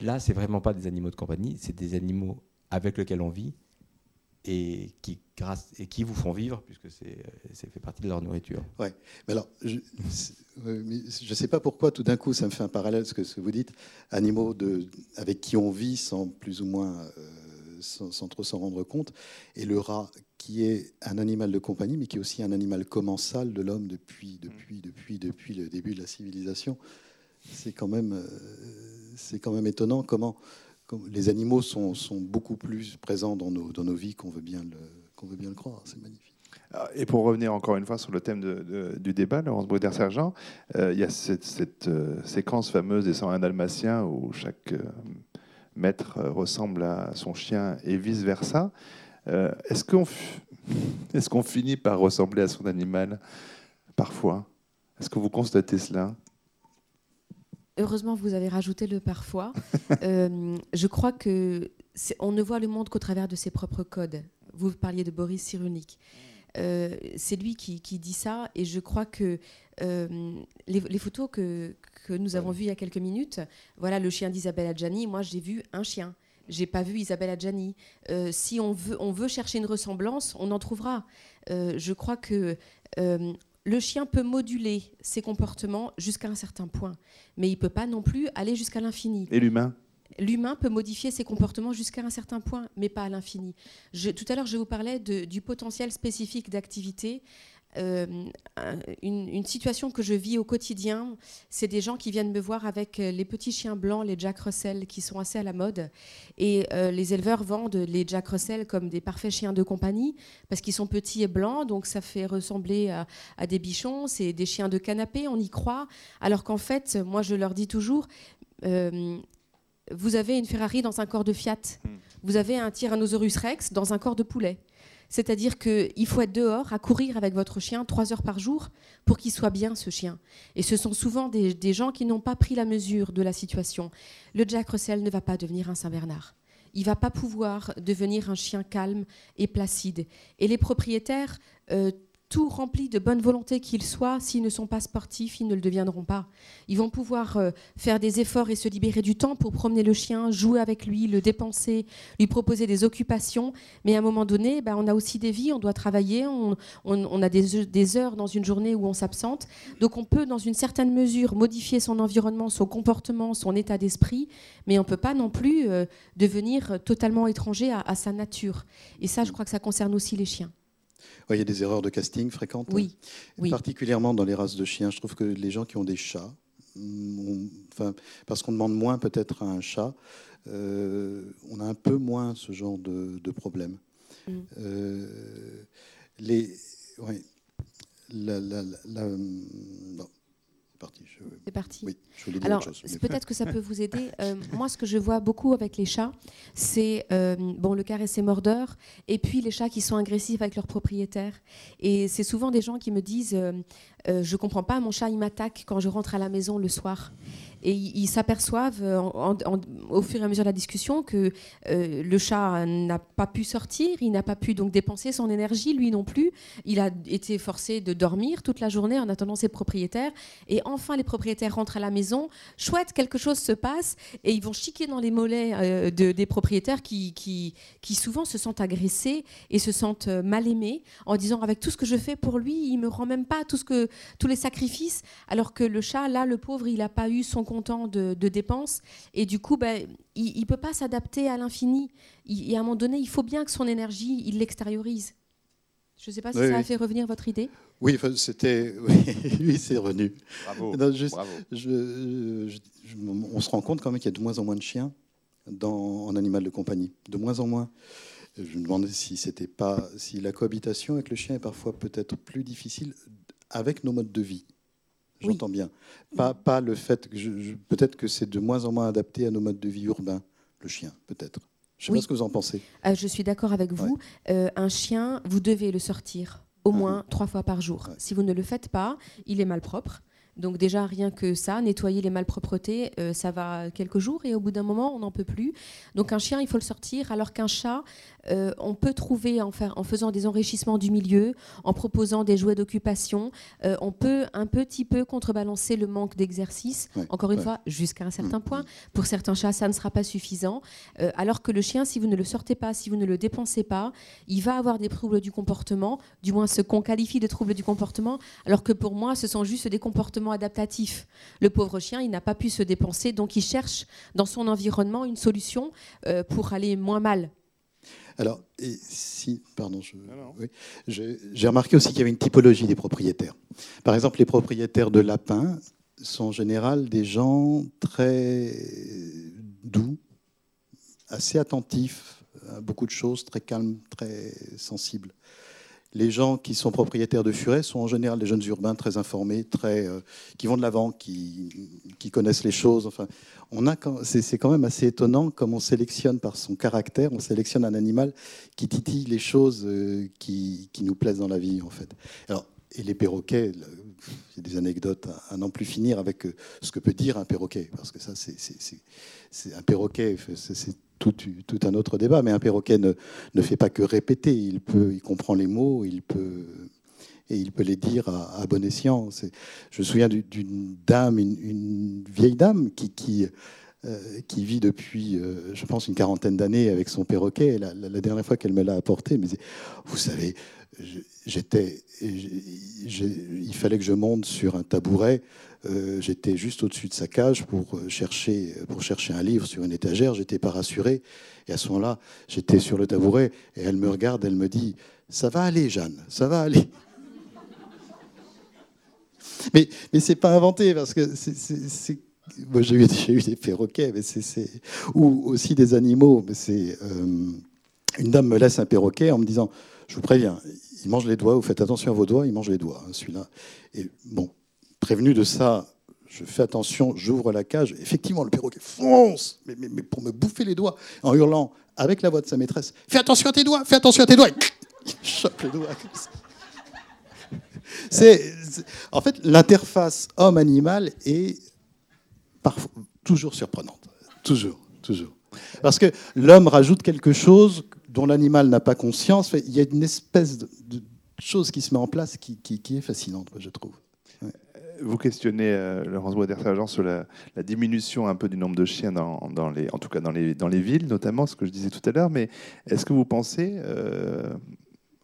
Là, c'est vraiment pas des animaux de compagnie, c'est des animaux avec lesquels on vit et qui, grâce, et qui vous font vivre, puisque c'est fait partie de leur nourriture. Mais alors, je ne sais pas pourquoi tout d'un coup ça me fait un parallèle ce que, vous dites, animaux de, avec qui on vit sans plus ou moins euh, sans, sans trop s'en rendre compte, et le rat qui est un animal de compagnie, mais qui est aussi un animal commensal de l'homme depuis, depuis, depuis, depuis le début de la civilisation. C'est quand euh, c'est quand même étonnant comment, les animaux sont, beaucoup plus présents dans nos, dans nos vies qu'on veut bien le, veut bien le croire. C'est magnifique. Ah, Et pour revenir encore une fois sur le thème du débat, Laurence Bruder-Sergent, euh, il y a cette, euh, séquence fameuse des 101 Dalmatiens où chaque euh, maître ressemble à son chien et vice-versa. Est-ce qu'on est qu'on finit par ressembler à son animal parfois? Est-ce que vous constatez cela? Heureusement, vous avez rajouté le parfois. (laughs) Euh, je crois que on ne voit le monde qu'au travers de ses propres codes. Vous parliez de Boris Cyrulnik. Euh, c'est lui qui, dit ça, et je crois que euh, les, photos que, que nous avons vues il y a quelques minutes, voilà le chien d'Isabelle Adjani, moi j'ai vu un chien. J'ai pas vu Isabelle Adjani. si on veut, on veut chercher une ressemblance, on en trouvera. je crois que le chien peut moduler ses comportements jusqu'à un certain point, mais il ne peut pas non plus aller jusqu'à l'infini. Et l'humain? L'humain peut modifier ses comportements jusqu'à un certain point, mais pas à l'infini. Tout à l'heure, je vous parlais du potentiel spécifique d'activité euh, une, situation que je vis au quotidien, c'est des gens qui viennent me voir avec euh, les petits chiens blancs, les Jack Russell, qui sont assez à la mode. Et euh, les éleveurs vendent les Jack Russell comme des parfaits chiens de compagnie, parce qu'ils sont petits et blancs, donc ça fait ressembler à, des bichons, c'est des chiens de canapé, on y croit. Alors qu'en fait, moi je leur dis toujours, vous avez une Ferrari dans un corps de Fiat, hmm. vous avez un Tyrannosaurus Rex dans un corps de poulet. C'est-à-dire qu'il faut être dehors à courir avec votre chien trois heures par jour pour qu'il soit bien, ce chien. Et ce sont souvent des, gens qui n'ont pas pris la mesure de la situation. Le Jack Russell ne va pas devenir un Saint-Bernard. Il va pas pouvoir devenir un chien calme et placide. Et les propriétaires euh, tout rempli de bonne volonté qu'ils soient, s'ils ne sont pas sportifs, ils ne le deviendront pas. Ils vont pouvoir euh, faire des efforts et se libérer du temps pour promener le chien, jouer avec lui, le dépenser, lui proposer des occupations. Mais à un moment donné, ben, on a aussi des vies, on doit travailler, on, a des, heures dans une journée où on s'absente. Donc on peut, dans une certaine mesure, modifier son environnement, son comportement, son état d'esprit, mais on ne peut pas non plus euh, devenir totalement étranger à sa nature. Et ça, je crois que ça concerne aussi les chiens il y a des erreurs de casting fréquentes. Oui. Particulièrement dans les races de chiens. Je trouve que les gens qui ont des chats, enfin, parce qu'on demande moins peut-être à un chat, euh, on a un peu moins ce genre de, problème. Mm. Euh, les, ouais, la, c'est parti. Alors, peut-être que ça peut vous aider. (laughs) Euh, moi, ce que je vois beaucoup avec les chats, c'est euh, bon, le caressé mordeur, et puis les chats qui sont agressifs avec leurs propriétaires. Et c'est souvent des gens qui me disent euh, euh Je comprends pas, mon chat, il m'attaque quand je rentre à la maison le soir et ils s'aperçoivent au fur et à mesure de la discussion que euh, le chat n'a pas pu sortir, il n'a pas pu donc dépenser son énergie, lui non plus. Il a été forcé de dormir toute la journée en attendant ses propriétaires. Et enfin, les propriétaires rentrent à la maison. Chouette, quelque chose se passe et ils vont chiquer dans les mollets euh, des propriétaires qui, qui, souvent se sentent agressés et se sentent euh, mal aimés en disant avec tout ce que je fais pour lui, il me rend même pas tout ce que, tous les sacrifices. Alors que le chat, là, le pauvre, il n'a pas eu son content de, dépenses. Et du coup, ben, il ne peut pas s'adapter à l'infini. Et à un moment donné, il faut bien que son énergie, il l'extériorise. Je ne sais pas si ça a fait revenir votre idée. Oui, c'était, oui, (laughs) c'est revenu. Bravo. on se rend compte quand même qu'il y a de moins en moins de chiens dans, en animal de compagnie, de moins en moins. Je me demandais si c'était pas, si la cohabitation avec le chien est parfois peut-être plus difficile avec nos modes de vie. J'entends bien. Pas, pas le fait que peut-être que c'est de moins en moins adapté à nos modes de vie urbains, le chien, peut-être. Je ne sais pas ce que vous en pensez. Euh, je suis d'accord avec vous. Euh, un chien, vous devez le sortir au ah moins trois fois par jour. Si vous ne le faites pas, il est malpropre. Donc déjà, rien que ça, nettoyer les malpropretés, euh, ça va quelques jours et au bout d'un moment, on n'en peut plus. Donc un chien, il faut le sortir, alors qu'un chat, euh, on peut trouver en, faire, en, faisant des enrichissements du milieu, en proposant des jouets d'occupation, euh, on peut un petit peu contrebalancer le manque d'exercice, encore une fois, jusqu'à un certain mmh, point. Mmh. Pour certains chats, ça ne sera pas suffisant. alors que le chien, si vous ne le sortez pas, si vous ne le dépensez pas, il va avoir des troubles du comportement, du moins ce qu'on qualifie de troubles du comportement, alors que pour moi, ce sont juste des comportements adaptatif. Le pauvre chien, il n'a pas pu se dépenser, donc il cherche dans son environnement une solution euh, pour aller moins mal. Alors, et si, pardon, j'ai remarqué aussi qu'il y avait une typologie des propriétaires. Par exemple, les propriétaires de lapins sont en général des gens très doux, assez attentifs à beaucoup de choses, très calmes, très sensibles les gens qui sont propriétaires de furets sont en général des jeunes urbains très informés, très, euh, qui vont de l'avant, qui, connaissent les choses. Enfin, on a, c'est, quand même assez étonnant comme on sélectionne par son caractère, on sélectionne un animal qui titille les choses euh, qui, qui, nous plaisent dans la vie, en fait. Alors, et les perroquets, il y a des anecdotes à, n'en plus finir avec ce que peut dire un perroquet, parce que ça, c'est un perroquet, tout, un autre débat, mais un perroquet ne, ne, fait pas que répéter, il, peut, il comprend les mots, il peut, et il peut les dire à, bon escient. Je me souviens d'une dame, une, vieille dame qui, qui, euh, vit depuis, euh, je pense, une quarantaine d'années avec son perroquet. La, la, dernière fois qu'elle me l'a apporté, mais vous savez, il fallait que je monte sur un tabouret. Euh, j'étais juste au-dessus de sa cage pour chercher, pour chercher un livre sur une étagère. J'étais pas rassuré. Et à ce moment-là, j'étais sur le tabouret et elle me regarde, elle me dit Ça va aller, Jeanne, ça va aller. mais mais c'est pas inventé parce que j'ai eu, des perroquets, ou aussi des animaux. Euh, une dame me laisse un perroquet en me disant, je vous préviens, il mange les doigts. Vous faites attention à vos doigts, il mange les doigts. Hein, celui-là. Et bon, prévenu de ça, je fais attention, j'ouvre la cage. Effectivement, le perroquet fonce, mais, mais, pour me bouffer les doigts, en hurlant avec la voix de sa maîtresse Fais attention à tes doigts, fais attention à tes doigts. Il chope les doigts. C'est, en fait, l'interface homme-animal est toujours surprenante. Toujours, toujours. Parce que l'homme rajoute quelque chose dont l'animal n'a pas conscience. Il y a une espèce de, chose qui se met en place qui, est fascinante, je trouve. Vous questionnez, euh, Laurence Boisder-Sergent, sur la, diminution un peu du nombre de chiens, dans, les, en tout cas dans les, dans les villes, notamment, ce que je disais tout à l'heure. Mais est-ce que vous pensez, euh,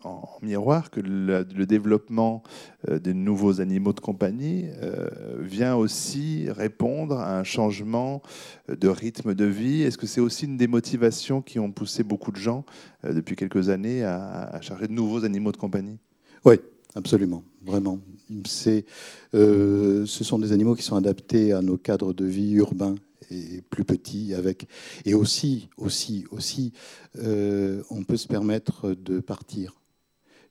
en miroir que le, développement euh, de nouveaux animaux de compagnie euh, vient aussi répondre à un changement euh, de rythme de vie. Est-ce que c'est aussi une des motivations qui ont poussé beaucoup de gens depuis quelques années à, charger de nouveaux animaux de compagnie? Oui, absolument, vraiment. C'est, ce sont des animaux qui sont adaptés à nos cadres de vie urbains et plus petits avec et aussi aussi aussi on peut se permettre de partir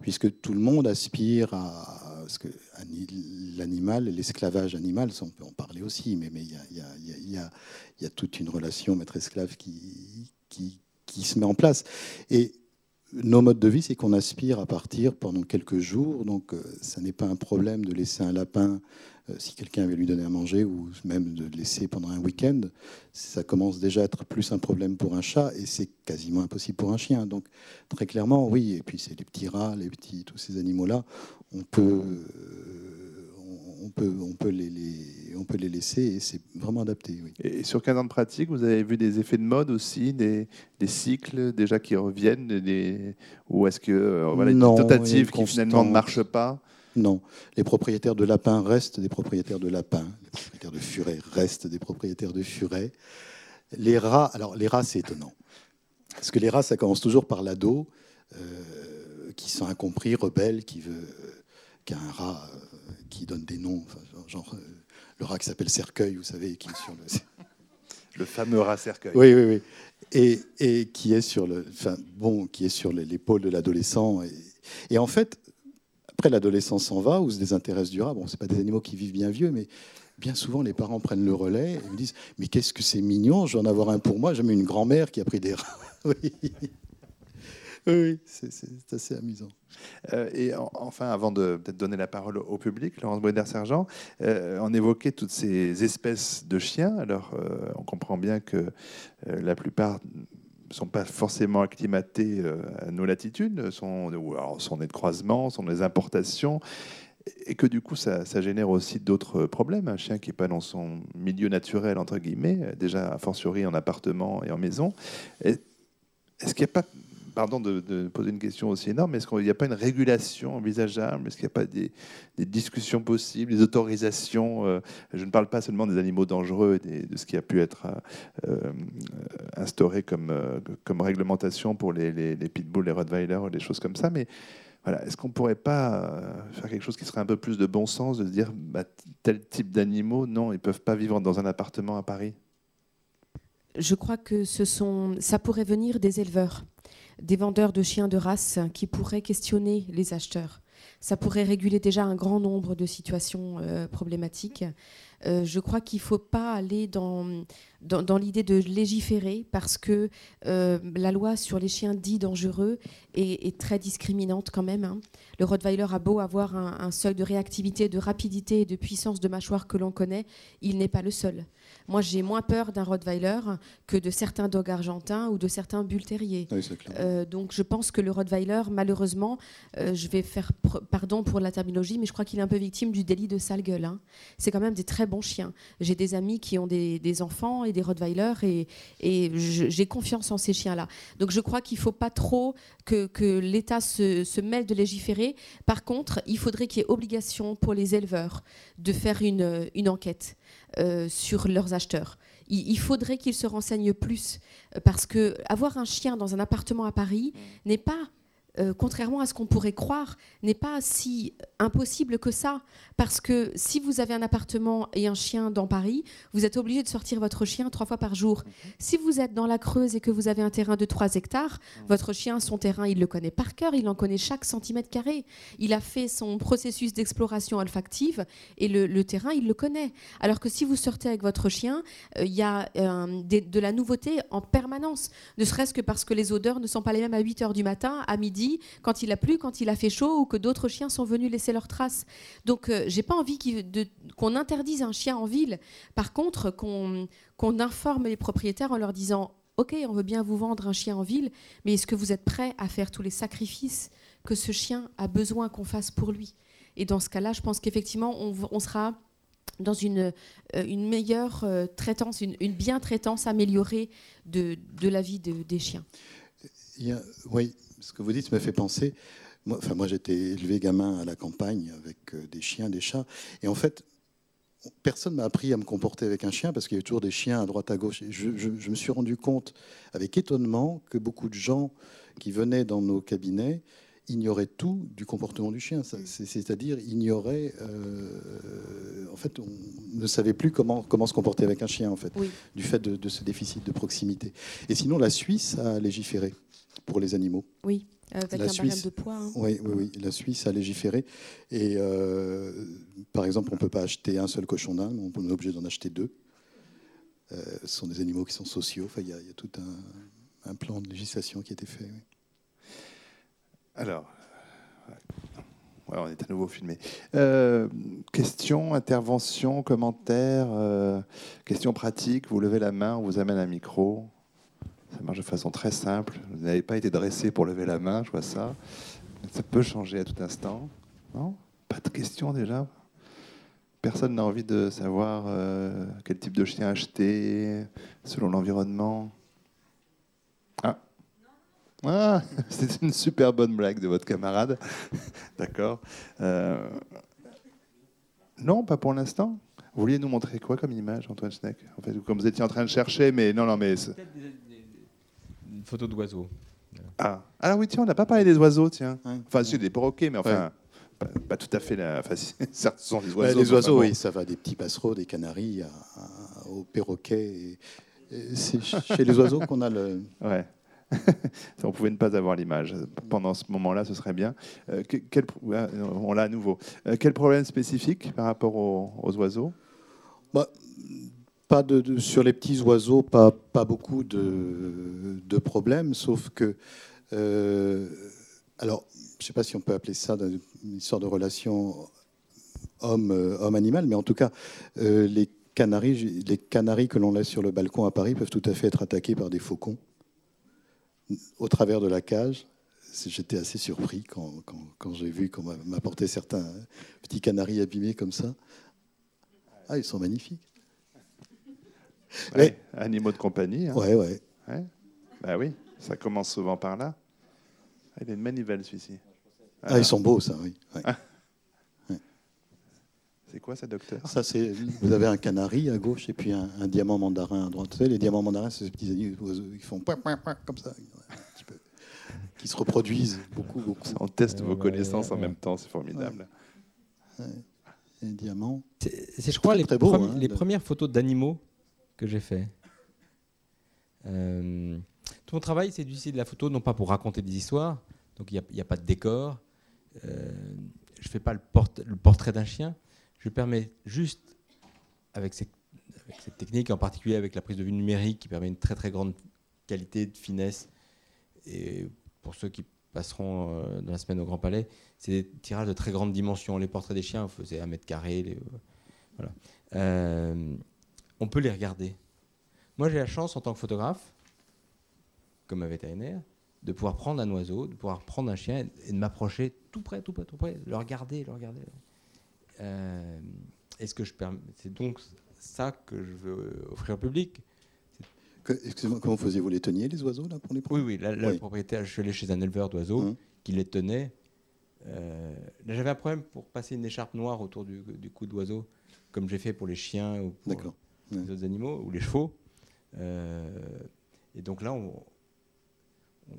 puisque tout le monde aspire à ce que l'animal, l'esclavage animal, on peut en parler aussi, mais il y, a, toute une relation maître-esclave qui, qui, se met en place. Et nos modes de vie, c'est qu'on aspire à partir pendant quelques jours, donc euh, ça n'est pas un problème de laisser un lapin si quelqu'un veut lui donner à manger ou même de le laisser pendant un week-end, ça commence déjà à être plus un problème pour un chat et c'est quasiment impossible pour un chien. Donc très clairement, oui. Et puis c'est les petits rats, les petits, tous ces animaux-là, on peut, euh, on peut, on peut les, on peut les laisser et c'est vraiment adapté. Oui. Et sur 15 ans de pratique, vous avez vu des effets de mode aussi, des, des cycles déjà qui reviennent, des, ou est-ce que euh, voilà, des tentatives qui finalement ne marchent pas? Non, les propriétaires de lapins restent des propriétaires de lapins, les propriétaires de furets restent des propriétaires de furets. Les rats, alors les rats, c'est étonnant. Parce que les rats, ça commence toujours par l'ado, euh, qui sont incompris, rebelle, qui veut qu'un rat euh, qui donne des noms, genre euh, le rat qui s'appelle Cercueil, vous savez, qui est sur le. (laughs) Le fameux rat cercueil. Oui, oui, oui. Et, et qui est sur le, enfin, bon, qui est sur l'épaule de l'adolescent. Et, et, en fait, après, l'adolescence s'en va ou se désintéresse du rat. Bon, c'est pas des animaux qui vivent bien vieux, mais bien souvent, les parents prennent le relais et me disent Mais qu'est-ce que c'est mignon, je vais en avoir un pour moi. J'ai même une grand-mère qui a pris des rats. (laughs) oui, c'est assez amusant. Euh, et enfin, avant de peut-être donner la parole au public, Laurence Boisder-Sergent, euh, on évoquait toutes ces espèces de chiens. Alors, euh, on comprend bien que la plupart sont pas forcément acclimatés euh, à nos latitudes, sont, ou alors sont des croisements, sont des importations, et que du coup ça, génère aussi d'autres problèmes. Un chien qui n'est pas dans son milieu naturel, entre guillemets, déjà a fortiori en appartement et en maison. Est-ce qu'il n'y a pas pardon de, poser une question aussi énorme, mais est-ce qu'il n'y a pas une régulation envisageable? Est-ce qu'il n'y a pas des, discussions possibles, des autorisations euh, Je ne parle pas seulement des animaux dangereux et de ce qui a pu être euh, euh, instauré comme, comme réglementation pour les, les, les pitbulls, les rottweilers, des choses comme ça, mais voilà, est-ce qu'on ne pourrait pas faire quelque chose qui serait un peu plus de bon sens, de se dire bah, tel type d'animaux, non, ils ne peuvent pas vivre dans un appartement à Paris? Je crois que ce sont, ça pourrait venir des éleveurs des vendeurs de chiens de race qui pourraient questionner les acheteurs. ça pourrait réguler déjà un grand nombre de situations euh, problématiques. Euh, je crois qu'il ne faut pas aller dans, dans, l'idée de légiférer parce que euh, la loi sur les chiens dits dangereux est, très discriminante quand même. Hein. Le Rottweiler a beau avoir un, un, seuil de réactivité, de rapidité et de puissance de mâchoire que l'on connaît, il n'est pas le seul. Moi, j'ai moins peur d'un Rottweiler que de certains dogs argentins ou de certains bulles terriers. Euh, donc, je pense que le Rottweiler, malheureusement, euh, je vais faire pardon pour la terminologie, mais je crois qu'il est un peu victime du délit de sale gueule. Hein. C'est quand même des très bons chiens. J'ai des amis qui ont des, enfants et des Rottweilers et, et j'ai confiance en ces chiens-là. Donc, je crois qu'il ne faut pas trop que, l'État se, se mêle de légiférer. Par contre, il faudrait qu'il y ait obligation pour les éleveurs de faire une, une enquête. Euh, sur leurs acheteurs. Il, faudrait qu'ils se renseignent plus euh, parce que avoir un chien dans un appartement à Paris mmh. n'est pas euh, contrairement à ce qu'on pourrait croire, n'est pas si impossible que ça. Parce que si vous avez un appartement et un chien dans Paris, vous êtes obligé de sortir votre chien trois fois par jour. Mhm. Si vous êtes dans la Creuse et que vous avez un terrain de 3 hectares, votre chien, son terrain, il le connaît par cœur, il en connaît chaque centimètre carré. Il a fait son processus d'exploration olfactive et le, terrain, il le connaît. Alors que si vous sortez avec votre chien, euh, il y a euh, de la nouveauté en permanence, ne serait-ce que parce que les odeurs ne sont pas les mêmes à 8 heures du matin, à midi quand il a plu, quand il a fait chaud ou que d'autres chiens sont venus laisser leurs traces. Donc euh, j'ai pas envie qu'on interdise un chien en ville. Par contre, qu'on informe les propriétaires en leur disant Ok, on veut bien vous vendre un chien en ville, mais est-ce que vous êtes prêt à faire tous les sacrifices que ce chien a besoin qu'on fasse pour lui? Et dans ce cas-là, je pense qu'effectivement, on, sera dans une, euh, meilleure euh, traitance, une, bien traitance améliorée de la vie des chiens. oui, ce que vous dites me fait penser. Moi, enfin, moi j'étais élevé gamin à la campagne avec euh, des chiens, des chats. Et en fait, personne m'a appris à me comporter avec un chien parce qu'il y avait toujours des chiens à droite à gauche. Et je, je, me suis rendu compte avec étonnement que beaucoup de gens qui venaient dans nos cabinets ignoraient tout du comportement du chien. C'est-à-dire ignoraient, euh, en fait, on ne savait plus comment, comment se comporter avec un chien, en fait, du fait de, de, ce déficit de proximité. Et sinon, la Suisse a légiféré pour les animaux. Oui, avec la un Suisse, de poids. Hein. Oui, oui, oui, la Suisse a légiféré. Et euh, par exemple, on ne peut pas acheter un seul cochon d'Inde, on est obligé d'en acheter deux. Euh, ce sont des animaux qui sont sociaux. Enfin, il y, a tout un, plan de législation qui a été fait. Alors, on est à nouveau filmé. Euh, questions, interventions, commentaires, euh, questions pratiques? Vous levez la main, on vous amène un micro. Ça marche de façon très simple. Vous n'avez pas été dressé pour lever la main, je vois ça. Ça peut changer à tout instant. Non? Pas de questions déjà Personne n'a envie de savoir euh, quel type de chien acheter selon l'environnement Ah ah, (laughs) c'est une super bonne blague de votre camarade. (laughs) D'accord. Euh, non, pas pour l'instant. Vous vouliez nous montrer quoi comme image, Antoine Schneck? En fait, comme vous étiez en train de chercher, mais non, non, mais une photo d'oiseau. Ah. ah oui, tiens, on n'a pas parlé des oiseaux, tiens. Enfin, c'est des perroquets, mais enfin, pas, tout à fait. La... Enfin, certes, ce sont des oiseaux. les oiseaux, oui, ça va des petits passereaux, des canaris, aux perroquets. c'est chez les oiseaux qu'on a le. Ouais. (laughs) on pouvait ne pas avoir l'image. Pendant ce moment-là, ce serait bien. Euh, quel, on l'a à nouveau. Euh, quel problème spécifique par rapport aux, oiseaux? Bah, sur les petits oiseaux, pas, beaucoup de, problèmes, sauf que, euh, alors, je ne sais pas si on peut appeler ça une histoire de relation homme-animal, mais en tout cas, les canaris, les canaris que l'on laisse sur le balcon à Paris peuvent tout à fait être attaqués par des faucons au travers de la cage. J'étais assez surpris quand, quand, j'ai vu qu'on m'apportait certains petits canaris abîmés comme ça. Ah, ils sont magnifiques. Animaux de compagnie. Hein. Ouais, ouais. Bah oui, ça commence souvent par là. Ah, il a une manivelle celui-ci. Ah, ils sont beaux, ça, oui. Ah. C'est quoi ça, docteur? Ça, c'est. Vous avez un canari à gauche et puis un, diamant mandarin à droite. les diamants mandarins, c'est ces petits animaux qui font comme ça, qui se reproduisent beaucoup, beaucoup. On teste vos connaissances en même temps, c'est formidable. Un diamant. C'est, je crois, les, beau, hein, les premières photos d'animaux j'ai fait. Euh, tout mon travail, c'est d'utiliser de la photo, non pas pour raconter des histoires, donc il n'y a, pas de décor, euh, je fais pas le, porte- le portrait d'un chien, je permets juste, avec, cette technique, en particulier avec la prise de vue numérique qui permet une très très grande qualité de finesse, et pour ceux qui passeront euh, dans la semaine au Grand Palais, c'est des tirages de très grande dimension. Les portraits des chiens, on faisait un mètre carré. les- voilà. On peut les regarder. Moi, j'ai la chance, en tant que photographe, comme un vétérinaire, de pouvoir prendre un oiseau, de pouvoir prendre un chien et de m'approcher tout près, tout près, tout près, le regarder, le regarder. Euh, Est-ce que je permets C'est donc ça que je veux offrir au public. Que- Excusez-moi, comment faisiez-vous les teniez, les oiseaux, là, pour les Oui, prendre oui. Là, là, Oui. le propriétaire, je suis allé chez un éleveur d'oiseaux Hum. qui les tenait. Euh, là, j'avais un problème pour passer une écharpe noire autour du, du cou d'oiseau, comme j'ai fait pour les chiens ou pour D'accord. Les autres animaux ou les chevaux. Euh, et donc là, on, on-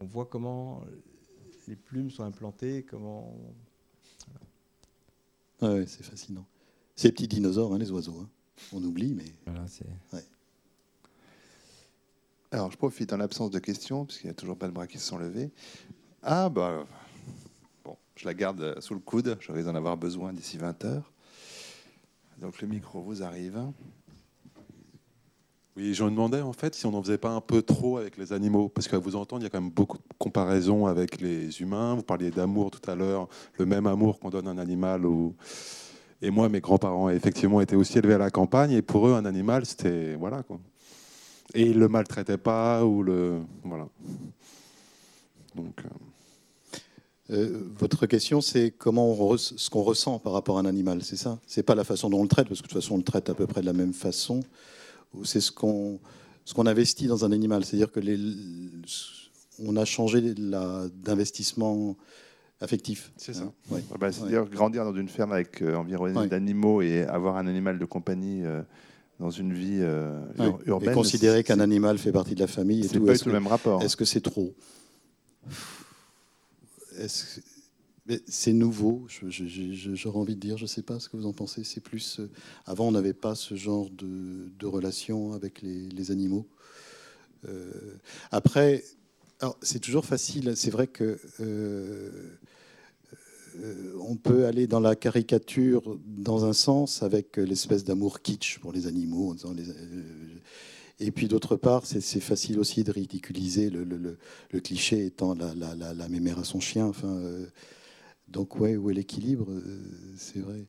on voit comment les plumes sont implantées, comment. Ah ouais, c'est fascinant. Ces petits dinosaures, hein, les oiseaux. hein. On oublie, mais Voilà, c'est. Alors, je profite en l'absence de questions, puisqu'il n'y a toujours pas de bras qui se sont levés. Ah, bah, bon, je la garde sous le coude, je risque d'en avoir besoin d'ici 20 heures. Donc, le micro vous arrive. Oui, je me demandais en fait si on n'en faisait pas un peu trop avec les animaux, parce qu'à vous entendre, il y a quand même beaucoup de comparaisons avec les humains. Vous parliez d'amour tout à l'heure, le même amour qu'on donne à un animal. Et moi, mes grands-parents effectivement étaient aussi élevés à la campagne, et pour eux, un animal, c'était voilà quoi. Et ils le maltraitaient pas ou le voilà. Donc euh, Euh, votre question, c'est comment on ce qu'on ressent par rapport à un animal, c'est ça? C'est pas la façon dont on le traite, parce que de toute façon, on le traite à peu près de la même façon, c'est ce qu'on ce qu'on investit dans un animal, c'est-à-dire que les, on a changé d'investissement affectif. C'est ça. Hein, ouais. Ah bah, C'est-à-dire grandir dans une ferme avec euh, environné Ouais. d'animaux et avoir un animal de compagnie euh, dans une vie euh, ur- urbaine. Et considérer qu'un animal fait partie de la famille et C'est tout. pas du Est-ce tout que- le même rapport. Est-ce que c'est trop? Est-ce C'est nouveau, j'aurais envie de dire, je ne sais pas ce que vous en pensez. C'est plus. euh, Avant, on n'avait pas ce genre de, relation avec les, animaux. Euh, après, c'est toujours facile. C'est vrai que euh, euh, on peut aller dans la caricature dans un sens avec l'espèce d'amour kitsch pour les animaux. en disant les- et puis d'autre part, c'est facile aussi de ridiculiser le, cliché étant la, mémère à son chien. Enfin, euh, donc ouais, où est l'équilibre Euh, C'est vrai.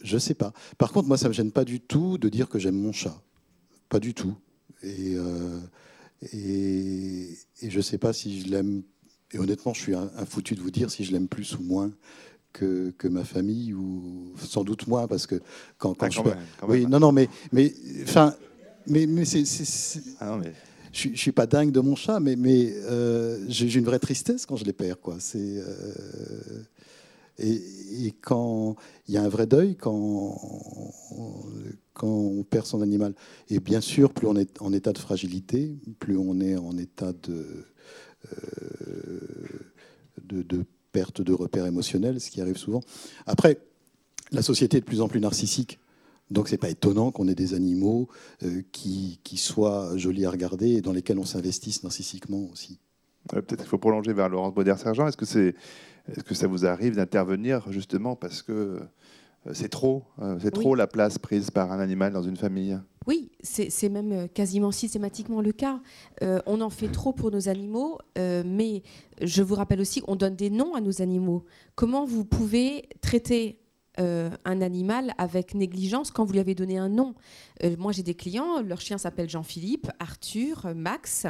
Je sais pas. Par contre, moi, ça me gêne pas du tout de dire que j'aime mon chat. Pas du tout. Et, euh, et, je sais pas si je l'aime. Et honnêtement, je suis un foutu de vous dire si je l'aime plus ou moins que, que ma famille, ou sans doute moins, parce que quand, quand Ah, je quand peux- même, quand oui, même. non, non, mais, mais, enfin, mais, mais c'est, Ah mais je, suis- je suis pas dingue de mon chat, mais, mais euh, j'ai, une vraie tristesse quand je les perds, quoi. C'est euh, et, et quand il y a un vrai deuil quand quand on perd son animal. Et bien sûr, plus on est en état de fragilité, plus on est en état de euh, de, de perte de repères émotionnels, ce qui arrive souvent. Après, la société est de plus en plus narcissique. Donc, c'est pas étonnant qu'on ait des animaux euh, qui, qui soient jolis à regarder et dans lesquels on s'investisse narcissiquement aussi. Euh, Peut-être qu'il faut prolonger vers Laurence Bauder-Sergent. Est-ce que, c'est, est-ce que ça vous arrive d'intervenir justement parce que c'est trop, euh, c'est Oui. trop la place prise par un animal dans une famille Oui, c'est même euh, quasiment systématiquement le cas. Euh, on en fait trop pour nos animaux, euh, mais je vous rappelle aussi qu'on donne des noms à nos animaux. Comment vous pouvez traiter euh, un animal avec négligence quand vous lui avez donné un nom? Euh, Moi, j'ai des clients, leur chien s'appelle Jean-Philippe, Arthur, Max.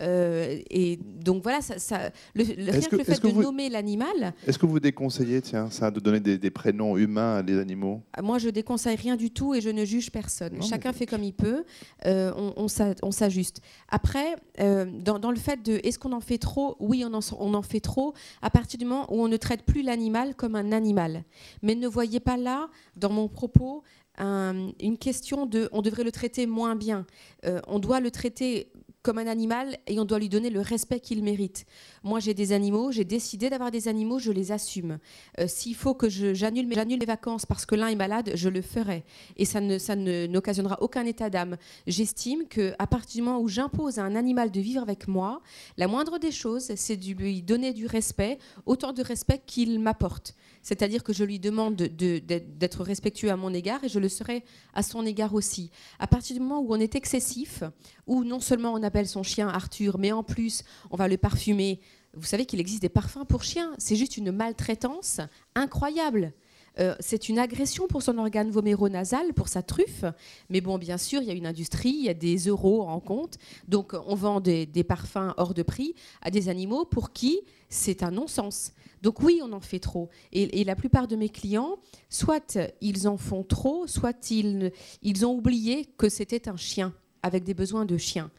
Euh, et donc voilà, ça, ça- le, rien que, que- le fait que de vous- nommer l'animal, Est-ce que vous déconseillez, tiens, ça, de donner des, des prénoms humains à des animaux? Moi, je déconseille rien du tout et je ne juge personne. Non, mais- Chacun fait comme il peut. Euh, on on s'a- on s'ajuste. Après, euh, dans, dans le fait de est-ce qu'on en fait trop? Oui, on en, on en fait trop à partir du moment où on ne traite plus l'animal comme un animal. Mais ne voyez pas là, dans mon propos, un- une question de on devrait le traiter moins bien. Euh, on doit le traiter comme un animal et on doit lui donner le respect qu'il mérite. Moi, j'ai des animaux, j'ai décidé d'avoir des animaux, je les assume. Euh, s'il faut que j'annule mes, vacances parce que l'un est malade, je le ferai. Et ça ne ça n'occasionnera aucun état d'âme. J'estime qu'à partir du moment où j'impose à un animal de vivre avec moi, la moindre des choses, c'est de lui donner du respect, autant de respect qu'il m'apporte. C'est-à-dire que je lui demande d'être respectueux à mon égard et je le serai à son égard aussi. À partir du moment où on est excessif, où non seulement on appelle son chien Arthur, mais en plus on va le parfumer, vous savez qu'il existe des parfums pour chiens, c'est juste une maltraitance incroyable. Euh, c'est une agression pour son organe voméro-nasal, pour sa truffe. Mais bon, bien sûr, il y a une industrie, il y a des euros en compte. Donc, on vend des parfums hors de prix à des animaux pour qui c'est un non-sens. Donc oui, on en fait trop. Et, la plupart de mes clients, soit ils en font trop, soit ils, ils ont oublié que c'était un chien avec des besoins de chien.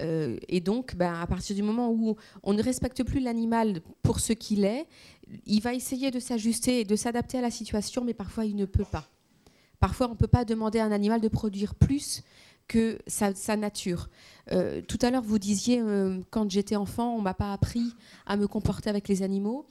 Euh, et donc, ben, à partir du moment où on ne respecte plus l'animal pour ce qu'il est, il va essayer de s'ajuster et de s'adapter à la situation, mais parfois il ne peut pas. Parfois, on ne peut pas demander à un animal de produire plus que sa, nature. Euh, tout à l'heure, vous disiez, euh, quand j'étais enfant, on ne m'a pas appris à me comporter avec les animaux.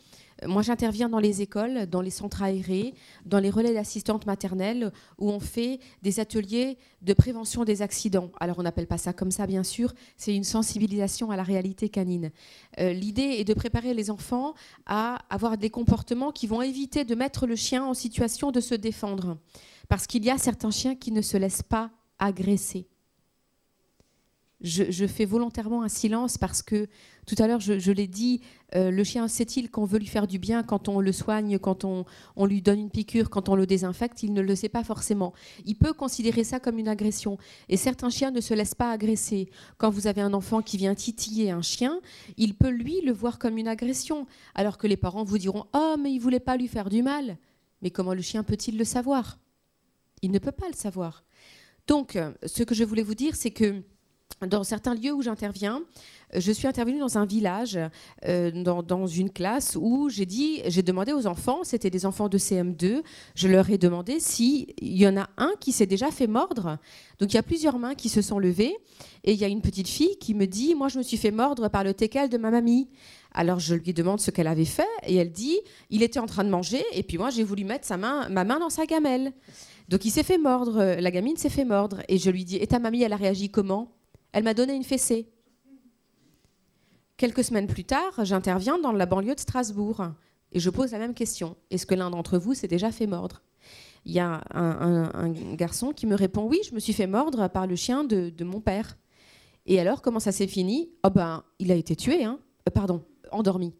Moi, j'interviens dans les écoles, dans les centres aérés, dans les relais d'assistantes maternelles, où on fait des ateliers de prévention des accidents. Alors, on n'appelle pas ça comme ça, bien sûr, c'est une sensibilisation à la réalité canine. Euh, l'idée est de préparer les enfants à avoir des comportements qui vont éviter de mettre le chien en situation de se défendre. Parce qu'il y a certains chiens qui ne se laissent pas agresser je, fais volontairement un silence parce que tout à l'heure, je, l'ai dit, euh, le chien sait-il qu'on veut lui faire du bien quand on le soigne, quand on, lui donne une piqûre, quand on le désinfecte? Il ne le sait pas forcément. Il peut considérer ça comme une agression. Et certains chiens ne se laissent pas agresser. Quand vous avez un enfant qui vient titiller un chien, il peut, lui, le voir comme une agression. Alors que les parents vous diront Oh, mais il voulait pas lui faire du mal. Mais comment le chien peut-il le savoir? Il ne peut pas le savoir. Donc, euh, ce que je voulais vous dire, c'est que dans certains lieux où j'interviens, euh, je suis intervenue dans un village, euh, dans, une classe où j'ai dit, j'ai demandé aux enfants, c'était des enfants de CM2, je leur ai demandé s'il y en a un qui s'est déjà fait mordre. Donc il y a plusieurs mains qui se sont levées et il y a une petite fille qui me dit, moi je me suis fait mordre par le teckel de ma mamie. Alors je lui demande ce qu'elle avait fait et elle dit, il était en train de manger et puis moi j'ai voulu mettre sa main, ma main dans sa gamelle. Donc il s'est fait mordre, la gamine s'est fait mordre et je lui dis, et ta mamie elle a réagi comment? Elle m'a donné une fessée. Quelques semaines plus tard, j'interviens dans la banlieue de Strasbourg et je pose la même question. Est-ce que l'un d'entre vous s'est déjà fait mordre? Il y a un, garçon qui me répond Oui, je me suis fait mordre par le chien de, mon père. Et alors, comment ça s'est fini? Oh ben, il a été tué, hein euh, pardon, endormi.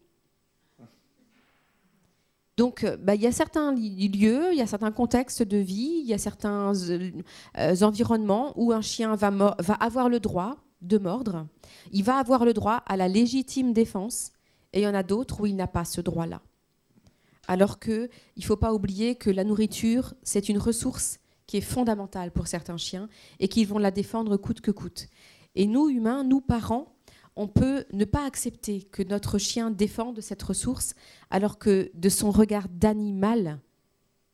Donc, euh, bah, il y a certains lieux, il y a certains contextes de vie, il y a certains euh, environnements où un chien va, va, avoir le droit de mordre, il va avoir le droit à la légitime défense, et il y en a d'autres où il n'a pas ce droit-là. Alors qu'il ne faut pas oublier que la nourriture, c'est une ressource qui est fondamentale pour certains chiens et qu'ils vont la défendre coûte que coûte. Et nous, humains, nous, parents, on peut ne pas accepter que notre chien défende cette ressource alors que de son regard d'animal,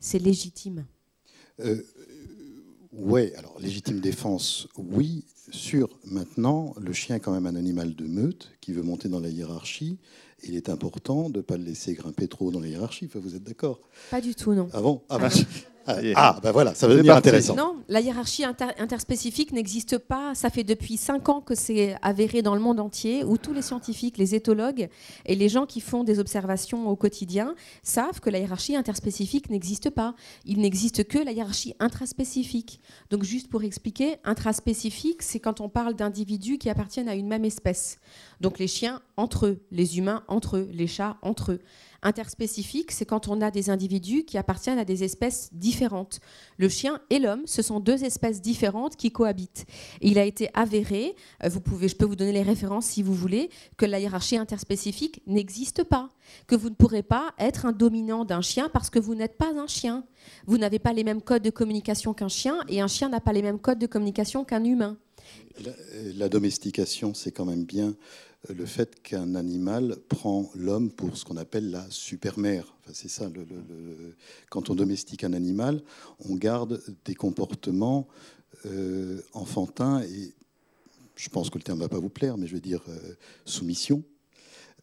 c'est légitime. Euh, oui, alors légitime défense, oui. Sur maintenant, le chien est quand même un animal de meute qui veut monter dans la hiérarchie. Il est important de ne pas le laisser grimper trop dans la hiérarchie. vous êtes d'accord? Pas du tout, non. Ah bon? Ah, bah, (laughs) ah, ben voilà, ça veut dire intéressant. Non, la hiérarchie interspécifique n'existe pas. Ça fait depuis cinq ans que c'est avéré dans le monde entier, où tous les scientifiques, les éthologues et les gens qui font des observations au quotidien savent que la hiérarchie interspécifique n'existe pas. Il n'existe que la hiérarchie intraspécifique. Donc, juste pour expliquer, intraspécifique, c'est quand on parle d'individus qui appartiennent à une même espèce. Donc, les chiens entre eux, les humains entre eux, les chats entre eux. Interspécifique, c'est quand on a des individus qui appartiennent à des espèces différentes. Le chien et l'homme, ce sont deux espèces différentes qui cohabitent. il a été avéré, euh, vous pouvez, je peux vous donner les références si vous voulez, que la hiérarchie interspécifique n'existe pas, que vous ne pourrez pas être un dominant d'un chien parce que vous n'êtes pas un chien. Vous n'avez pas les mêmes codes de communication qu'un chien et un chien n'a pas les mêmes codes de communication qu'un humain. la domestication, c'est quand même bien le fait qu'un animal prend l'homme pour ce qu'on appelle la supermère. Enfin, c'est ça. Quand on domestique un animal, on garde des comportements euh, enfantins et je pense que le terme ne va pas vous plaire, mais je vais dire soumission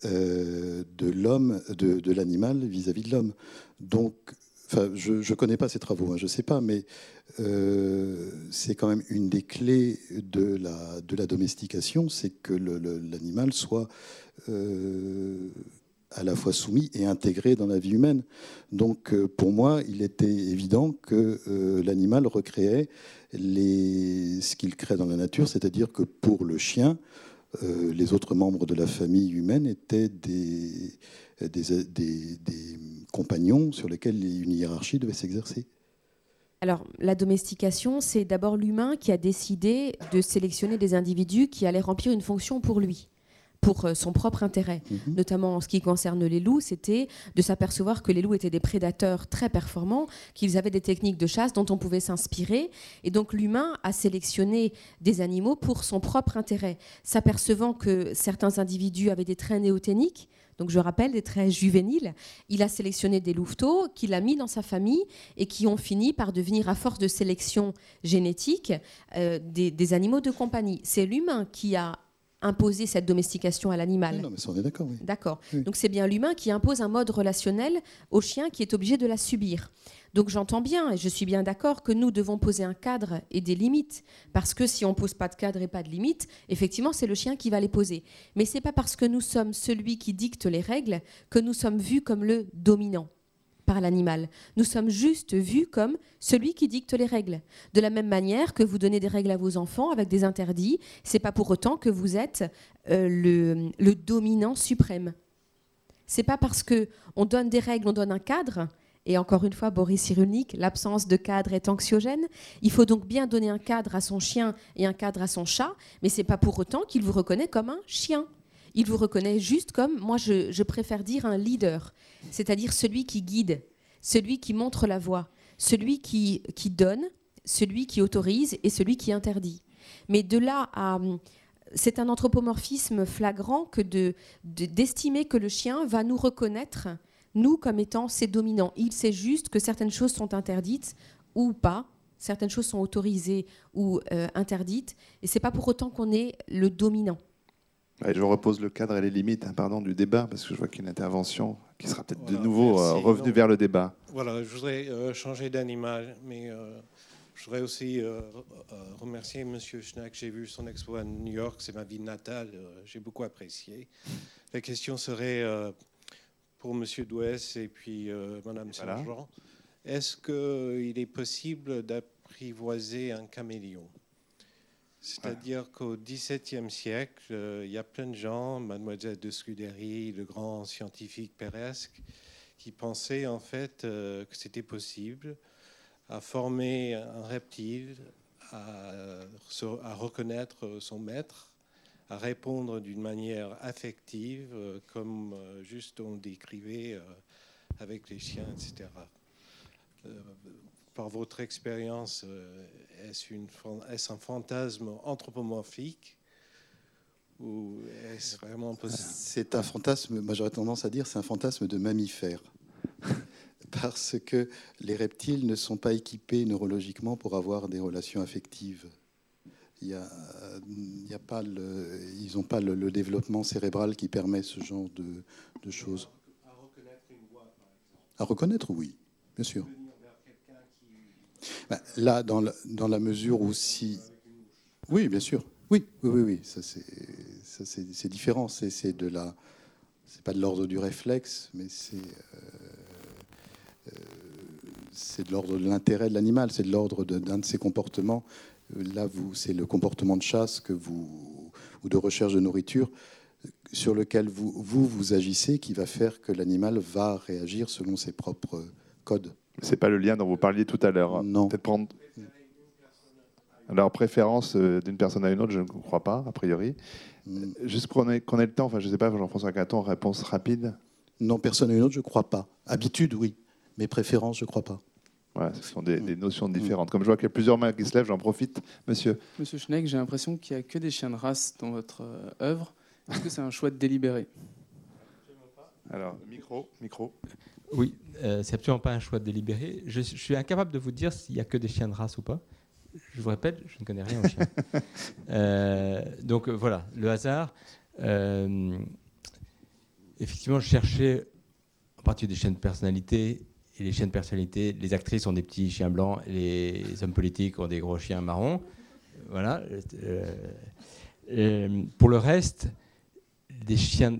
de l'homme, de, l'animal vis-à-vis de l'homme. Donc, je ne connais pas ces travaux, hein, je ne sais pas, mais c'est quand même une des clés de la, domestication, c'est que l'animal soit à la fois soumis et intégré dans la vie humaine. Donc euh, pour moi, il était évident que euh, l'animal recréait ce qu'il crée dans la nature, c'est-à-dire que pour le chien, euh, les autres membres de la famille humaine étaient des, compagnons sur lesquels une hiérarchie devait s'exercer. Alors, la domestication, c'est d'abord l'humain qui a décidé de sélectionner des individus qui allaient remplir une fonction pour lui pour euh, son propre intérêt, mhm. notamment en ce qui concerne les loups, c'était de s'apercevoir que les loups étaient des prédateurs très performants, qu'ils avaient des techniques de chasse dont on pouvait s'inspirer, et donc l'humain a sélectionné des animaux pour son propre intérêt, s'apercevant que certains individus avaient des traits néoténiques, donc je rappelle des traits juvéniles, il a sélectionné des louveteaux qu'il a mis dans sa famille et qui ont fini par devenir, à force de sélection génétique, euh, des, des, animaux de compagnie. C'est l'humain qui a imposer cette domestication à l'animal. Non, mais ça, on est d'accord. Oui. D'accord. Donc c'est bien l'humain qui impose un mode relationnel au chien qui est obligé de la subir. Donc j'entends bien et je suis bien d'accord que nous devons poser un cadre et des limites parce que si on pose pas de cadre et pas de limites, effectivement c'est le chien qui va les poser. Mais c'est pas parce que nous sommes celui qui dicte les règles que nous sommes vus comme le dominant par l'animal. Nous sommes juste vus comme celui qui dicte les règles. De la même manière que vous donnez des règles à vos enfants avec des interdits, c'est pas pour autant que vous êtes euh, le, dominant suprême. C'est pas parce que on donne des règles, on donne un cadre. Et encore une fois, Boris Cyrulnik, l'absence de cadre est anxiogène. Il faut donc bien donner un cadre à son chien et un cadre à son chat, mais c'est pas pour autant qu'il vous reconnaît comme un chien. Il vous reconnaît juste comme, moi je préfère dire un leader c'est-à-dire celui qui guide, celui qui montre la voie, celui qui, donne, celui qui autorise et celui qui interdit. Mais de là à... C'est un anthropomorphisme flagrant que d'estimer de, que le chien va nous reconnaître, nous, comme étant ses dominants. Il sait juste que certaines choses sont interdites ou pas, certaines choses sont autorisées ou euh, interdites, et c'est pas pour autant qu'on est le dominant je repose le cadre et les limites hein, pardon, du débat, parce que je vois qu'il y a une intervention qui sera peut-être de nouveau euh, revenue vers le débat. Voilà, je voudrais euh, changer d'animal, mais euh, je voudrais aussi remercier M. Schnack. J'ai vu son expo à New York, c'est ma ville natale, j'ai beaucoup apprécié. La question serait pour M. Douès et puis Mme Saint-Jean est-ce qu'il est possible d'apprivoiser un caméléon? C'est-à-dire qu'au XVIIe siècle, euh, il y a plein de gens, Mademoiselle de Scudéry, le grand scientifique péresque, qui pensaient en fait euh, que c'était possible à former un reptile, à, reconnaître son maître, à répondre d'une manière affective, euh, comme juste on décrivait avec les chiens, etc par votre expérience, euh, est-ce un fantasme anthropomorphique ou est-ce vraiment possible? C'est un fantasme, moi j'aurais tendance à dire, c'est un fantasme de mammifère. (laughs) Parce que les reptiles ne sont pas équipés neurologiquement pour avoir des relations affectives. Il y a, il y a pas le, ils n'ont pas le, développement cérébral qui permet ce genre de, de choses. À reconnaître une voix, par exemple. À reconnaître, oui, bien sûr. Bah, là, dans la, mesure où si... Oui, bien sûr. Oui, oui, oui, oui. Ça, c'est différent. C'est de la... C'est pas de l'ordre du réflexe, mais c'est... Euh, euh, de l'ordre de l'intérêt de l'animal, c'est de l'ordre d'un de, ses comportements. Là, c'est le comportement de chasse que vous, ou de recherche de nourriture sur lequel vous, vous agissez qui va faire que l'animal va réagir selon ses propres codes. C'est pas le lien dont vous parliez tout à l'heure. Non. Peut-être prendre. Alors, préférence euh, d'une personne à une autre, je ne crois pas, a priori. Mm. Juste qu'on ait, ait, le temps, enfin, je ne sais pas, Jean-François Caton, réponse rapide Non, personne à une autre, je ne crois pas. Habitude, oui. Mais préférence, je ne crois pas. Ouais, ce sont des, des, notions différentes. Comme je vois qu'il y a plusieurs mains qui se lèvent, j'en profite. Monsieur. Monsieur Schneck, j'ai l'impression qu'il n'y a que des chiens de race dans votre euh, œuvre. Est-ce que c'est un choix de délibéré? Alors, micro, micro. Oui, euh, c'est absolument pas un choix délibéré. Je, suis incapable de vous dire s'il y a que des chiens de race ou pas. je vous répète, je ne connais rien au chien. (laughs) Euh, donc euh, voilà, le hasard. Euh, effectivement, je cherchais en partie des chaînes de personnalité. Et les chaînes de personnalité, les actrices ont des petits chiens blancs, les hommes politiques ont des gros chiens marrons. Voilà. pour le reste, des chiens,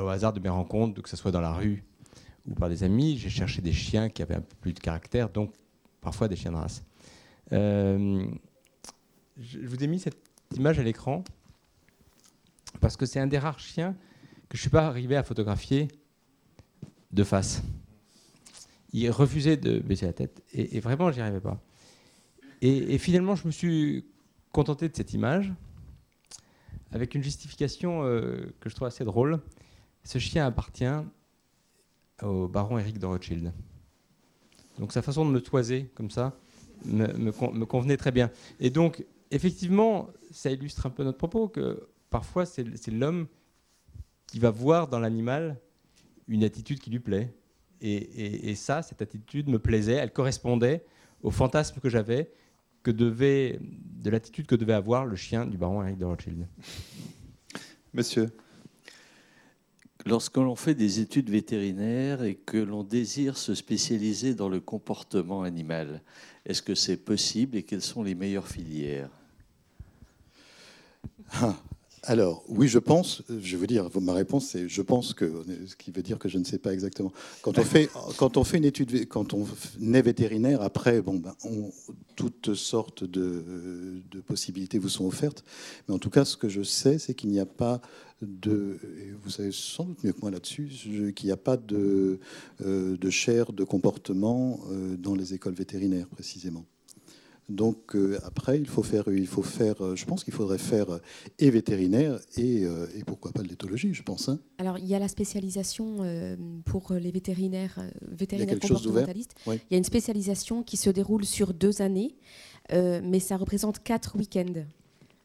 au hasard de mes rencontres, que ce soit dans la rue ou par des amis, j'ai cherché des chiens qui avaient un peu plus de caractère, donc parfois des chiens de race. Euh, je vous ai mis cette image à l'écran parce que c'est un des rares chiens que je ne suis pas arrivé à photographier de face. Il refusait de baisser la tête et, et vraiment, j'y arrivais pas. Et, finalement, je me suis contenté de cette image avec une justification euh, que je trouve assez drôle. Ce chien appartient au baron Eric de Rothschild. Donc sa façon de me toiser comme ça, me, convenait très bien. Et donc, effectivement, ça illustre un peu notre propos, que parfois c'est l'homme qui va voir dans l'animal une attitude qui lui plaît. Et, ça, cette attitude me plaisait, elle correspondait au fantasme que j'avais que devait, de l'attitude que devait avoir le chien du baron Eric de Rothschild. Monsieur. Lorsque l'on fait des études vétérinaires et que l'on désire se spécialiser dans le comportement animal, est-ce que c'est possible et quelles sont les meilleures filières? Ah, alors, oui, je pense, je vais vous dire, ma réponse, c'est je pense que, ce qui veut dire que je ne sais pas exactement. Quand on fait, quand on fait une étude, quand on est vétérinaire, après, bon, ben, toutes sortes de, possibilités vous sont offertes. Mais en tout cas, ce que je sais, c'est qu'il n'y a pas de, vous savez sans doute mieux que moi là-dessus, qu'il n'y a pas de, euh, de chaire de comportement euh, dans les écoles vétérinaires, précisément. Donc euh, après, il faut faire, il faut faire, euh, je pense qu'il faudrait faire euh, et vétérinaire et, et pourquoi pas de l'éthologie, je pense. Hein. Alors il y a la spécialisation pour les vétérinaires, vétérinaires il comportementalistes. Il y a une spécialisation qui se déroule sur deux années, mais ça représente quatre week-ends.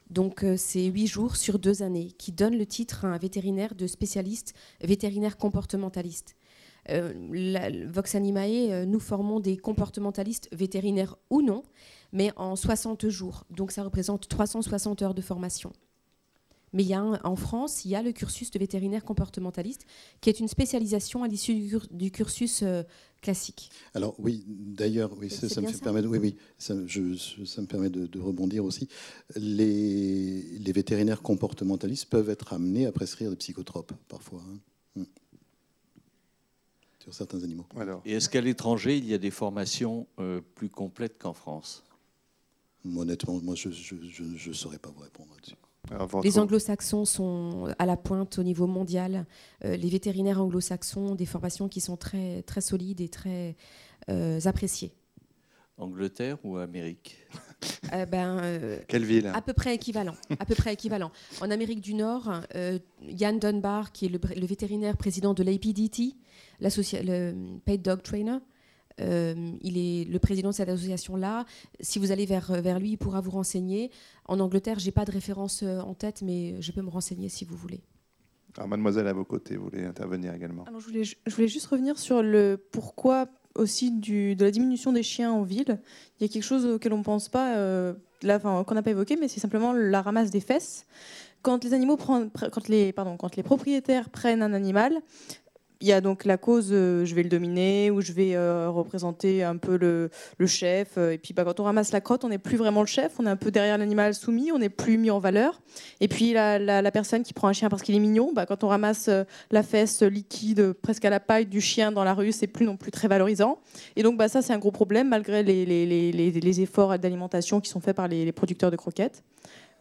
Donc c'est huit jours sur deux années qui donnent le titre à un vétérinaire de spécialiste vétérinaire comportementaliste. Vox Animae, nous formons des comportementalistes vétérinaires ou non, mais en 60 jours. Donc ça représente 360 heures de formation. Mais il y a en France, il y a le cursus de vétérinaire comportementaliste, qui est une spécialisation à l'issue du, cursus euh, classique. Alors oui, d'ailleurs, oui, ça, me permet, de, oui, oui, ça, me permet de, rebondir aussi. Les, les, vétérinaires comportementalistes peuvent être amenés à prescrire des psychotropes parfois. Hein. Hmm. Sur certains animaux. Et est-ce qu'à l'étranger, il y a des formations euh, plus complètes qu'en France? Honnêtement, moi, je ne saurais pas vous répondre là-dessus. Les anglo-saxons sont à la pointe au niveau mondial. Euh, les vétérinaires anglo-saxons ont des formations qui sont très, très solides et très euh, appréciées. Angleterre ou Amérique? Euh, ben, Quelle ville? À peu près équivalent. À peu près équivalent. En Amérique du Nord, Yann Dunbar, qui est le, le vétérinaire président de l'APDT, le Paid Dog Trainer, euh, il est le président de cette association-là. Si vous allez vers, vers lui, il pourra vous renseigner. En Angleterre, je n'ai pas de référence euh, en tête, mais je peux me renseigner si vous voulez. Alors, mademoiselle, à vos côtés, vous voulez intervenir également Alors, je, voulais, je, voulais, juste revenir sur le pourquoi aussi du, de la diminution des chiens en ville. Il y a quelque chose auquel on ne pense pas, euh, qu'on n'a pas évoqué, mais c'est simplement la ramasse des fesses. Quand les, animaux prennent, quand, les, pardon, quand les propriétaires prennent un animal, il y a donc la cause, euh, je vais le dominer ou je vais euh, représenter un peu le, chef. Euh, et puis bah, quand on ramasse la crotte, on n'est plus vraiment le chef, on est un peu derrière l'animal soumis, on n'est plus mis en valeur. Et puis la, personne qui prend un chien parce qu'il est mignon, bah, quand on ramasse la fesse liquide presque à la paille du chien dans la rue, c'est plus non plus très valorisant. Et donc bah, ça c'est un gros problème malgré les, efforts d'alimentation qui sont faits par les, producteurs de croquettes.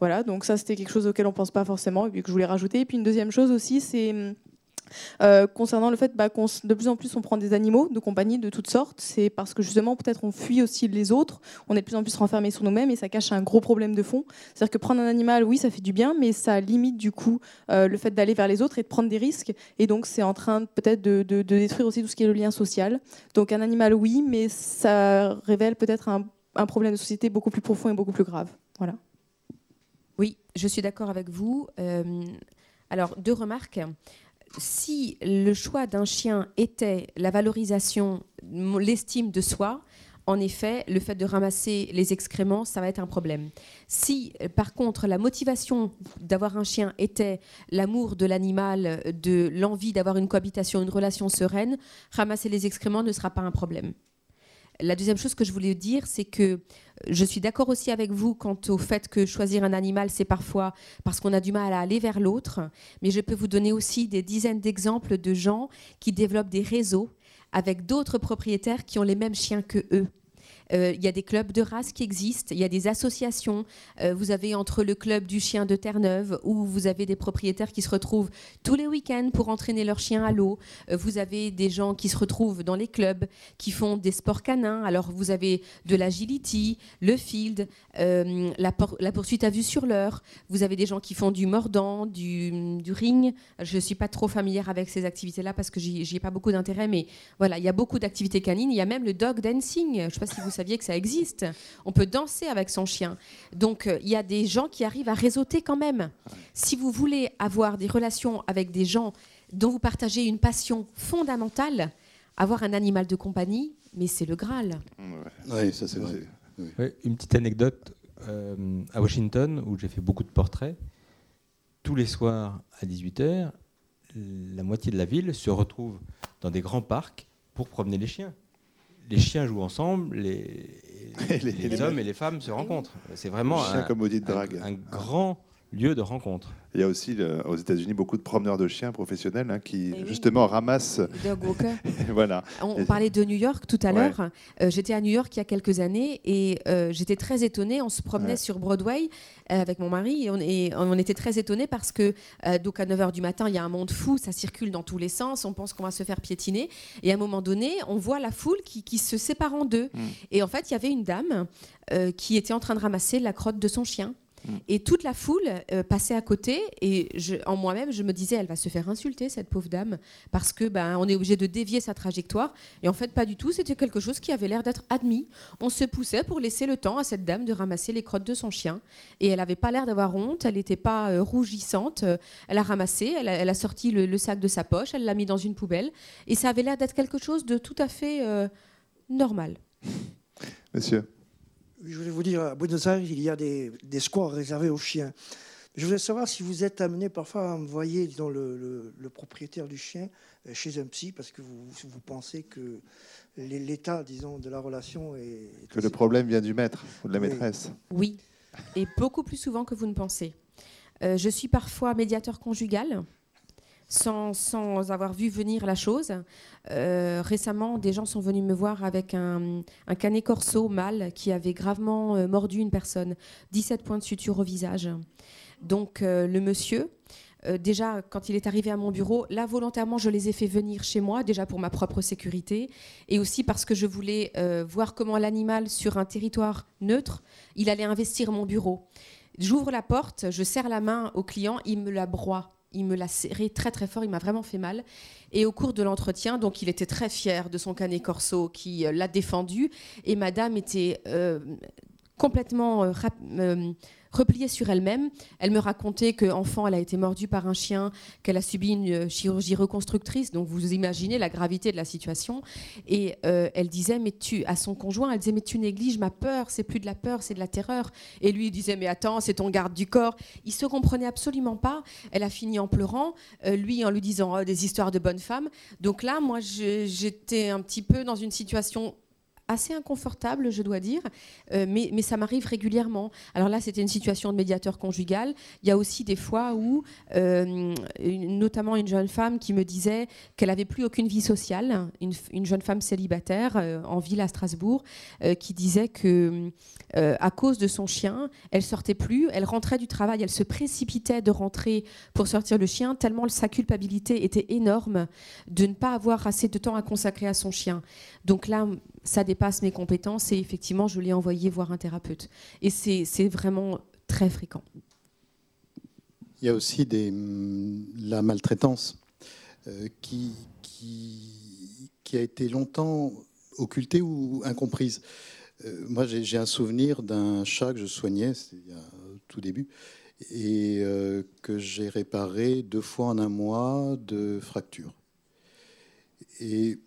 Voilà, donc ça c'était quelque chose auquel on pense pas forcément et que je voulais rajouter. Et puis une deuxième chose aussi, c'est hum, euh, concernant le fait bah, de plus en plus on prend des animaux de compagnie de toutes sortes, c'est parce que justement peut-être on fuit aussi les autres, on est de plus en plus renfermé sur nous-mêmes et ça cache un gros problème de fond. C'est-à-dire que prendre un animal, oui, ça fait du bien, mais ça limite du coup euh, le fait d'aller vers les autres et de prendre des risques. Et donc c'est en train peut-être de, détruire aussi tout ce qui est le lien social. Donc un animal, oui, mais ça révèle peut-être un, un problème de société beaucoup plus profond et beaucoup plus grave. Voilà. Oui, je suis d'accord avec vous. Euh, alors, deux remarques si le choix d'un chien était la valorisation, l'estime de soi, en effet, le fait de ramasser les excréments, ça va être un problème. Si, euh, par contre, la motivation d'avoir un chien était l'amour de l'animal, de l'envie d'avoir une cohabitation, une relation sereine, ramasser les excréments ne sera pas un problème. La deuxième chose que je voulais dire, c'est que je suis d'accord aussi avec vous quant au fait que choisir un animal, c'est parfois parce qu'on a du mal à aller vers l'autre, mais je peux vous donner aussi des dizaines d'exemples de gens qui développent des réseaux avec d'autres propriétaires qui ont les mêmes chiens que eux. Euh, il y a des clubs de race qui existent, il y a des associations. Euh, vous avez entre le club du chien de Terre-Neuve, où vous avez des propriétaires qui se retrouvent tous les week-ends pour entraîner leurs chiens à l'eau. Euh, vous avez des gens qui se retrouvent dans les clubs, qui font des sports canins. Alors vous avez de l'agility, le field, la, poursuite à vue sur l'heure. Vous avez des gens qui font du mordant, du, du ring. Je ne suis pas trop familière avec ces activités-là parce que j'y ai pas beaucoup d'intérêt, mais voilà, il y a beaucoup d'activités canines. Il y a même le dog dancing. Je ne sais pas si vous saviez que ça existe. On peut danser avec son chien. Donc euh, il y a des gens qui arrivent à réseauter quand même. Si vous voulez avoir des relations avec des gens dont vous partagez une passion fondamentale, avoir un animal de compagnie, mais c'est le Graal. Oui, ça c'est vrai. une petite anecdote. Euh, à Washington, où j'ai fait beaucoup de portraits, tous les soirs à 18h, la moitié de la ville se retrouve dans des grands parcs pour promener les chiens les chiens jouent ensemble, les, (laughs) les, hommes et les femmes se rencontrent. C'est vraiment un, un, grand lieu de rencontre. Il y a aussi aux États-Unis beaucoup de promeneurs de chiens professionnels hein, qui eh justement ramassent. (laughs) voilà. On parlait de New York tout à l'heure. Euh, j'étais à New York il y a quelques années et euh, j'étais très étonnée. On se promenait sur Broadway euh, avec mon mari et on, était très étonnés parce que donc à 9h du matin, il y a un monde fou, ça circule dans tous les sens, on pense qu'on va se faire piétiner et à un moment donné, on voit la foule qui, se sépare en deux. Mm. Et en fait, il y avait une dame qui était en train de ramasser la crotte de son chien. Mm. Et toute la foule euh, passait à côté et en moi-même, je me disais, elle va se faire insulter, cette pauvre dame, parce que ben, on est obligé de dévier sa trajectoire. Et en fait, pas du tout. C'était quelque chose qui avait l'air d'être admis. On se poussait pour laisser le temps à cette dame de ramasser les crottes de son chien. Et elle n'avait pas l'air d'avoir honte. Elle n'était pas euh, rougissante. elle a ramassé, elle a, sorti le, sac de sa poche, elle l'a mis dans une poubelle. Et ça avait l'air d'être quelque chose de tout à fait euh, normal. Monsieur je voulais vous dire, à Buenos Aires, il y a des, des squares réservés aux chiens. Je voulais savoir si vous êtes amené parfois à envoyer disons, le, le, propriétaire du chien euh, chez un psy parce que vous, vous pensez que l'état disons, de la relation est. Que le problème vient du maître ou de la maîtresse. Oui, et beaucoup plus souvent que vous ne pensez. Euh, je suis parfois médiateur conjugal sans, avoir vu venir la chose. Euh, récemment, des gens sont venus me voir avec un, canet corso mâle qui avait gravement euh, mordu une personne, 17 points de suture au visage. Donc euh, le monsieur, déjà quand il est arrivé à mon bureau, là volontairement je les ai fait venir chez moi, déjà pour ma propre sécurité, et aussi parce que je voulais voir comment l'animal sur un territoire neutre, il allait investir mon bureau. J'ouvre la porte, je serre la main au client, il me la broie il me l'a serré très très fort, il m'a vraiment fait mal. Et au cours de l'entretien, donc il était très fier de son canet corso qui euh, l'a défendu. Et madame était euh, complètement euh, repliée sur elle-même. Elle me racontait qu'enfant, elle a été mordue par un chien, qu'elle a subi une euh, chirurgie reconstructrice. Donc vous imaginez la gravité de la situation. Et euh, elle disait, mais tu, à son conjoint, elle disait, mais tu négliges ma peur, c'est plus de la peur, c'est de la terreur. Et lui, il disait, mais attends, c'est ton garde du corps. Il se comprenait absolument pas. Elle a fini en pleurant, euh, lui en lui disant oh, des histoires de bonnes femmes. Donc là, moi, j'étais un petit peu dans une situation assez inconfortable, je dois dire, euh, mais, ça m'arrive régulièrement. Alors là, c'était une situation de médiateur conjugal. Il y a aussi des fois où, euh, notamment une jeune femme qui me disait qu'elle n'avait plus aucune vie sociale, une, jeune femme célibataire euh, en ville à Strasbourg, qui disait que à cause de son chien, elle sortait plus, elle rentrait du travail, elle se précipitait de rentrer pour sortir le chien, tellement sa culpabilité était énorme de ne pas avoir assez de temps à consacrer à son chien. Donc là, ça dépasse mes compétences et effectivement, je l'ai envoyé voir un thérapeute. Et c'est vraiment très fréquent. Il y a aussi hum, la maltraitance euh, qui, a été longtemps occultée ou incomprise. Euh, moi, j'ai un souvenir d'un chat que je soignais, c'était au tout début, et euh, que j'ai réparé deux fois en un mois de fracture. Et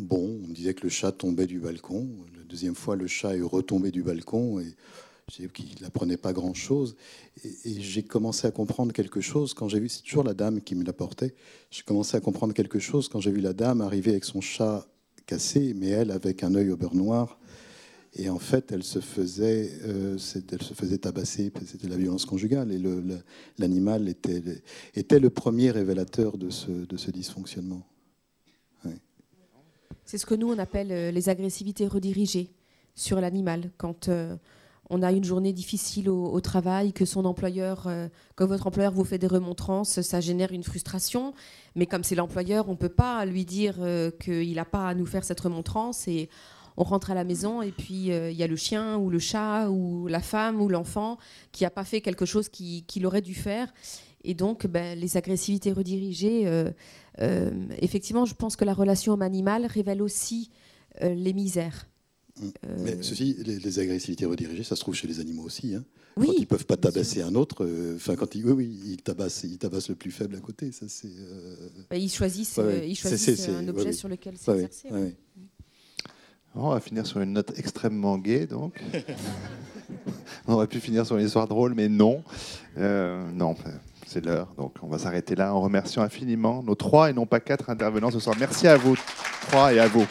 bon. On me disait que le chat tombait du balcon. La deuxième fois, le chat est retombé du balcon et j'ai vu qu'il n'apprenait pas grand-chose. Et, j'ai commencé à comprendre quelque chose quand j'ai vu, c'est toujours la dame qui me l'apportait, j'ai commencé à comprendre quelque chose quand j'ai vu la dame arriver avec son chat cassé, mais elle avec un œil au beurre noir. Et en fait, elle se faisait, euh, elle se faisait tabasser, c'était la violence conjugale. Et l'animal était, était le premier révélateur de ce, de ce dysfonctionnement. C'est ce que nous, on appelle euh, les agressivités redirigées sur l'animal. Quand euh, on a une journée difficile au, travail, que son employeur, euh, que votre employeur vous fait des remontrances, ça génère une frustration. Mais comme c'est l'employeur, on ne peut pas lui dire qu'il n'a pas à nous faire cette remontrance. Et on rentre à la maison et puis il y a le chien ou le chat ou la femme ou l'enfant qui n'a pas fait quelque chose qui- qu'il aurait dû faire. Et donc, ben, les agressivités redirigées, euh, effectivement, je pense que la relation homme-animal révèle aussi euh, les misères. Euh, Mais ceci, les, les agressivités redirigées, ça se trouve chez les animaux aussi. hein. Oui, quand ils peuvent pas tabasser un autre, euh, enfin quand ils, oui, oui, ils tabassent, ils tabassent le plus faible à côté. Ça c'est. euh, ben, ils choisissent, Ouais, euh, ouais. ils choisissent un objet ouais. sur lequel s'exercer. ouais, ouais. On va finir sur une note extrêmement gaie, donc. (laughs) on aurait pu finir sur une histoire drôle, mais non. Euh, non, c'est l'heure. Donc, on va s'arrêter là en remerciant infiniment nos trois et non pas quatre intervenants ce soir. Merci à vous trois et à vous.